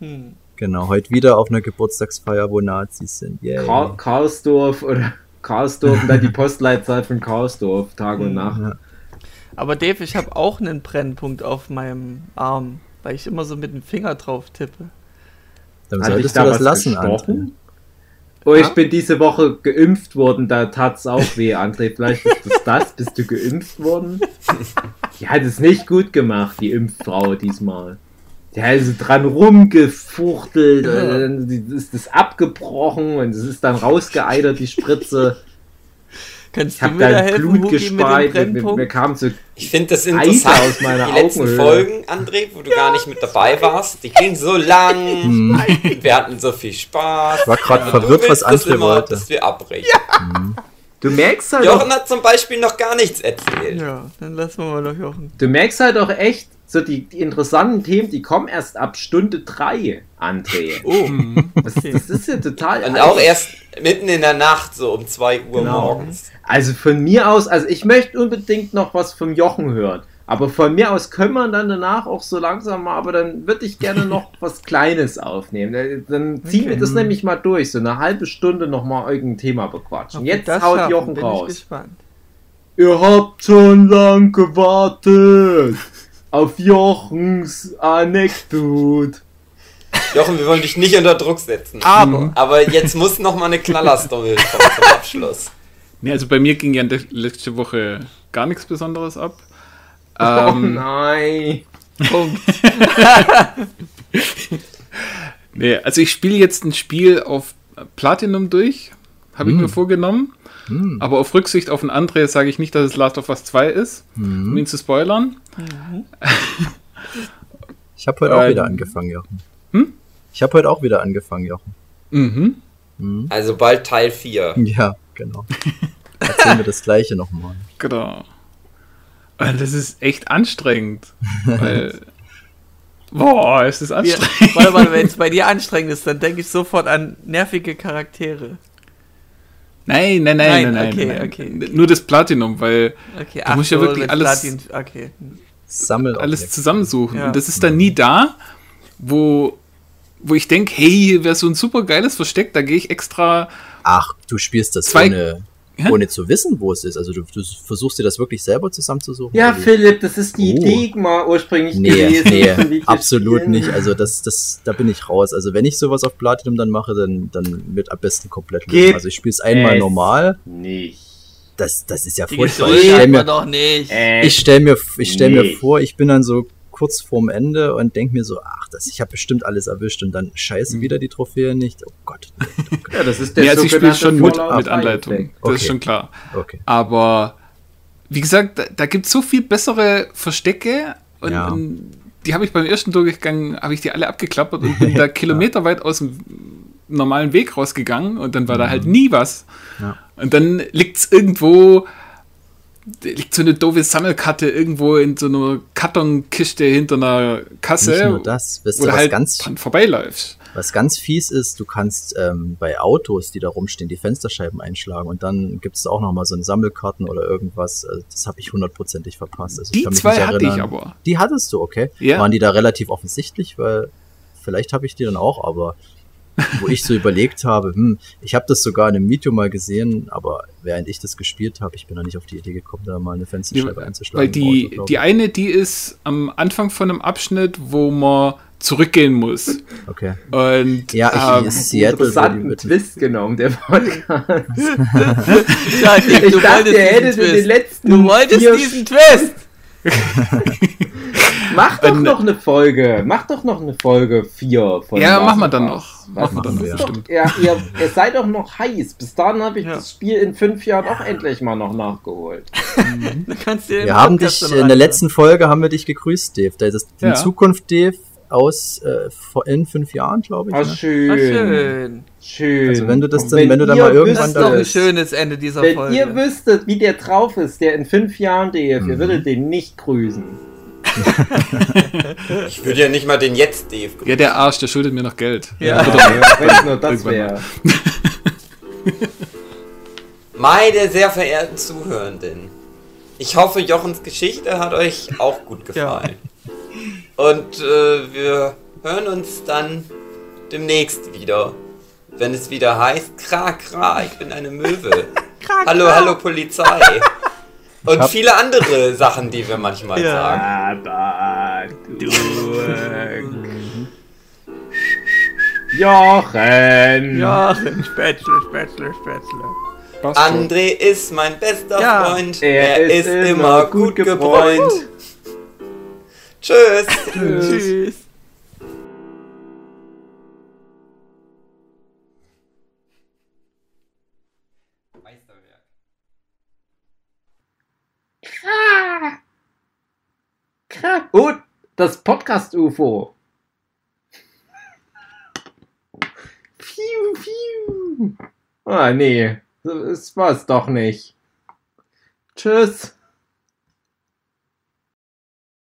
Hm. Genau. Heute wieder auf einer Geburtstagsfeier, wo Nazis sind. Yay. Karl Karlsdorf oder Karlsdorf und dann die Postleitzahl von Karlsdorf, Tag und Nacht. Ja. Aber Dave, ich habe auch einen Brennpunkt auf meinem Arm, weil ich immer so mit dem Finger drauf tippe. Dann Hat solltest da du das was lassen, gestochen? André. Oh, ich Ja? bin diese Woche geimpft worden, da tat's auch weh, André. Vielleicht ist das das. Bist du geimpft worden? Die hat es nicht gut gemacht, die Impffrau diesmal. Die hat so dran rumgefuchtelt, und dann ist das abgebrochen und es ist dann rausgeeitert, die Spritze. Kannst Ich du habe mir da da helfen, Blut Hugi, mit dem gespeit, mir, mir, kam so Ich finde das Eiter interessant. aus meiner die letzten Augenhöhle. Folgen, André, wo du gar nicht mit dabei warst, die gingen so lang. Wir hatten so viel Spaß. Ich war gerade verwirrt, was André immer, wollte. dass wir abbrechen. Du merkst halt auch, Jochen hat zum Beispiel noch gar nichts erzählt. Ja, dann lassen wir mal noch Jochen. du merkst halt auch echt, so die, die interessanten Themen, die kommen erst ab Stunde 3, André. Oh, Das, das ist ja total. Und auch erst mitten in der Nacht, so um 2 Uhr Genau. morgens. Also von mir aus, also ich möchte unbedingt noch was vom Jochen hören. Aber von mir aus können wir dann danach auch so langsam mal, aber dann würde ich gerne noch was Kleines aufnehmen. Dann ziehen wir Okay. das nämlich mal durch, so eine halbe Stunde noch mal irgendein Thema bequatschen. ob wir Jetzt das haut schaffen, Jochen bin ich raus. gespannt. Ihr habt schon lang gewartet auf Jochens Anekdot. Jochen, wir wollen dich nicht unter Druck setzen. Aber, Aber jetzt muss noch mal eine Knallerstory kommen zum Abschluss. Nee, also bei mir ging ja le- letzte Woche gar nichts Besonderes ab. oh Ähm, nein. Punkt. nee, also ich spiele jetzt ein Spiel auf Platinum durch, habe ich mir vorgenommen. Hm. Aber auf Rücksicht auf ein André sage ich nicht, dass es Last of Us 2 ist, Hm. um ihn zu spoilern. Ich habe heute auch Ähm. wieder angefangen, Jochen. Hm? Ich habe heute auch wieder angefangen, Jochen. Mhm. Hm. Also bald Teil 4. Ja, genau. Erzählen wir das gleiche nochmal. Genau. Und das ist echt anstrengend. Weil. Boah, es ist Wir, anstrengend. warte mal, wenn es bei dir anstrengend ist, dann denke ich sofort an nervige Charaktere. Nein, nein, nein, Nein, nein, nein, okay, nein. okay. Nur das Platinum, weil Okay, Du musst ja wirklich alles- Platin- okay. Alles zusammensuchen. Ja. Und das ist dann nie da, wo, wo ich denke, hey, hier wäre so ein super geiles Versteck, da gehe ich extra. Ach, du spielst das Zwei- ohne? Ohne zu wissen, wo es ist. Also du, du versuchst dir das wirklich selber zusammenzusuchen. Ja? Philipp, das ist die Oh. Idee mal ursprünglich Nee, gewesen. nee, absolut Spielen. nicht. Also das, das, da bin ich raus. Also wenn ich sowas auf Platinum dann mache, dann, dann mit am besten komplett lösen. Also ich spiele es einmal normal. Nicht. Das, das ist ja furchtbar. Ich stell hat mir, man doch nicht. Ich stell mir, ich stell mir vor, ich bin dann so kurz vorm Ende und denk mir so, ach, das, ich habe bestimmt alles erwischt und dann Mhm. scheiße wieder die Trophäe nicht. Oh Gott. ja, das ist der Nee, also ich spiele schon mit, mit 3 Anleitung. Das ist schon klar. Okay. Aber wie gesagt, da, da gibt es so viel bessere Verstecke und, Ja. und die habe ich beim ersten Durchgang, habe ich die alle abgeklappert und bin da kilometerweit aus dem normalen Weg rausgegangen und dann war da halt nie was. Ja. Und dann liegt es irgendwo, liegt so eine doofe Sammelkarte irgendwo in so einer Kartonkiste hinter einer Kasse, Nicht nur das, wisst du was halt ganz dran vorbeiläufst. Was ganz fies ist, du kannst ähm, bei Autos, die da rumstehen, die Fensterscheiben einschlagen und dann gibt es auch nochmal so eine Sammelkarten oder irgendwas. Also das habe ich hundertprozentig verpasst. Also Die zwei hatte ich aber. Die hattest du, okay. Ja. Waren die da relativ offensichtlich, weil vielleicht habe ich die dann auch, aber wo ich so überlegt habe, hm, ich habe das sogar in einem Video mal gesehen, aber während ich das gespielt habe, ich bin da nicht auf die Idee gekommen, da mal eine Fensterscheibe Ja, einzuschlagen. Weil die, Auto, die eine, die ist am Anfang von einem Abschnitt, wo man zurückgehen muss. Okay. Und Ja, ähm, ich, Seattle würde Interessanten Twist genommen, der Podcast. Ja, Ich du dachte, wolltest ihr hättet den Twist. letzten Du wolltest diesen Twist. Mach doch noch eine Folge. Mach doch noch eine Folge 4 von Ja, machen wir of dann noch. Machen wir dann noch, ja, doch, stimmt. ja, ihr, ihr seid doch noch heiß. Bis dahin habe ich Ja. das Spiel in fünf Jahren auch endlich mal noch nachgeholt. Du kannst dir Wir haben dich, in der letzten Folge haben wir dich gegrüßt, Dave. Da ist in. Zukunft, Dave, aus äh, vor- in fünf Jahren, glaube ich. Ah, ne? schön. Ah, schön. Schön. Also wenn du das dann- wenn du dann mal ihr irgendwann Das ist doch ein schönes Ende dieser Wenn Folge. ihr wüsstet, wie der drauf ist, der in fünf Jahren DF, ihr Mhm. würdet den nicht grüßen. Ich würde ja nicht mal den jetzt Dave grüßen. ja, der Arsch, der schuldet mir noch Geld. Ja. Wenn es nur das wäre. Meine sehr verehrten Zuhörenden, ich hoffe, Jochens Geschichte hat euch auch gut gefallen. Und äh, wir hören uns dann demnächst wieder, wenn es wieder heißt, Kra, Kra, ich bin eine Möwe. hallo, hallo Polizei. Und Hab- viele andere Sachen, die wir manchmal Ja. sagen. Du. Jochen! Ja, Spätzle, Spätzle, Spätzle. Passt. André ist mein bester Ja. Freund. Er Er, ist ist, immer immer gut gut gebräunt. gebräunt. Tschüss. Tschüss. Und das Podcast-UFO. Piu, piu. Ah, nee. Das war es doch nicht. Tschüss.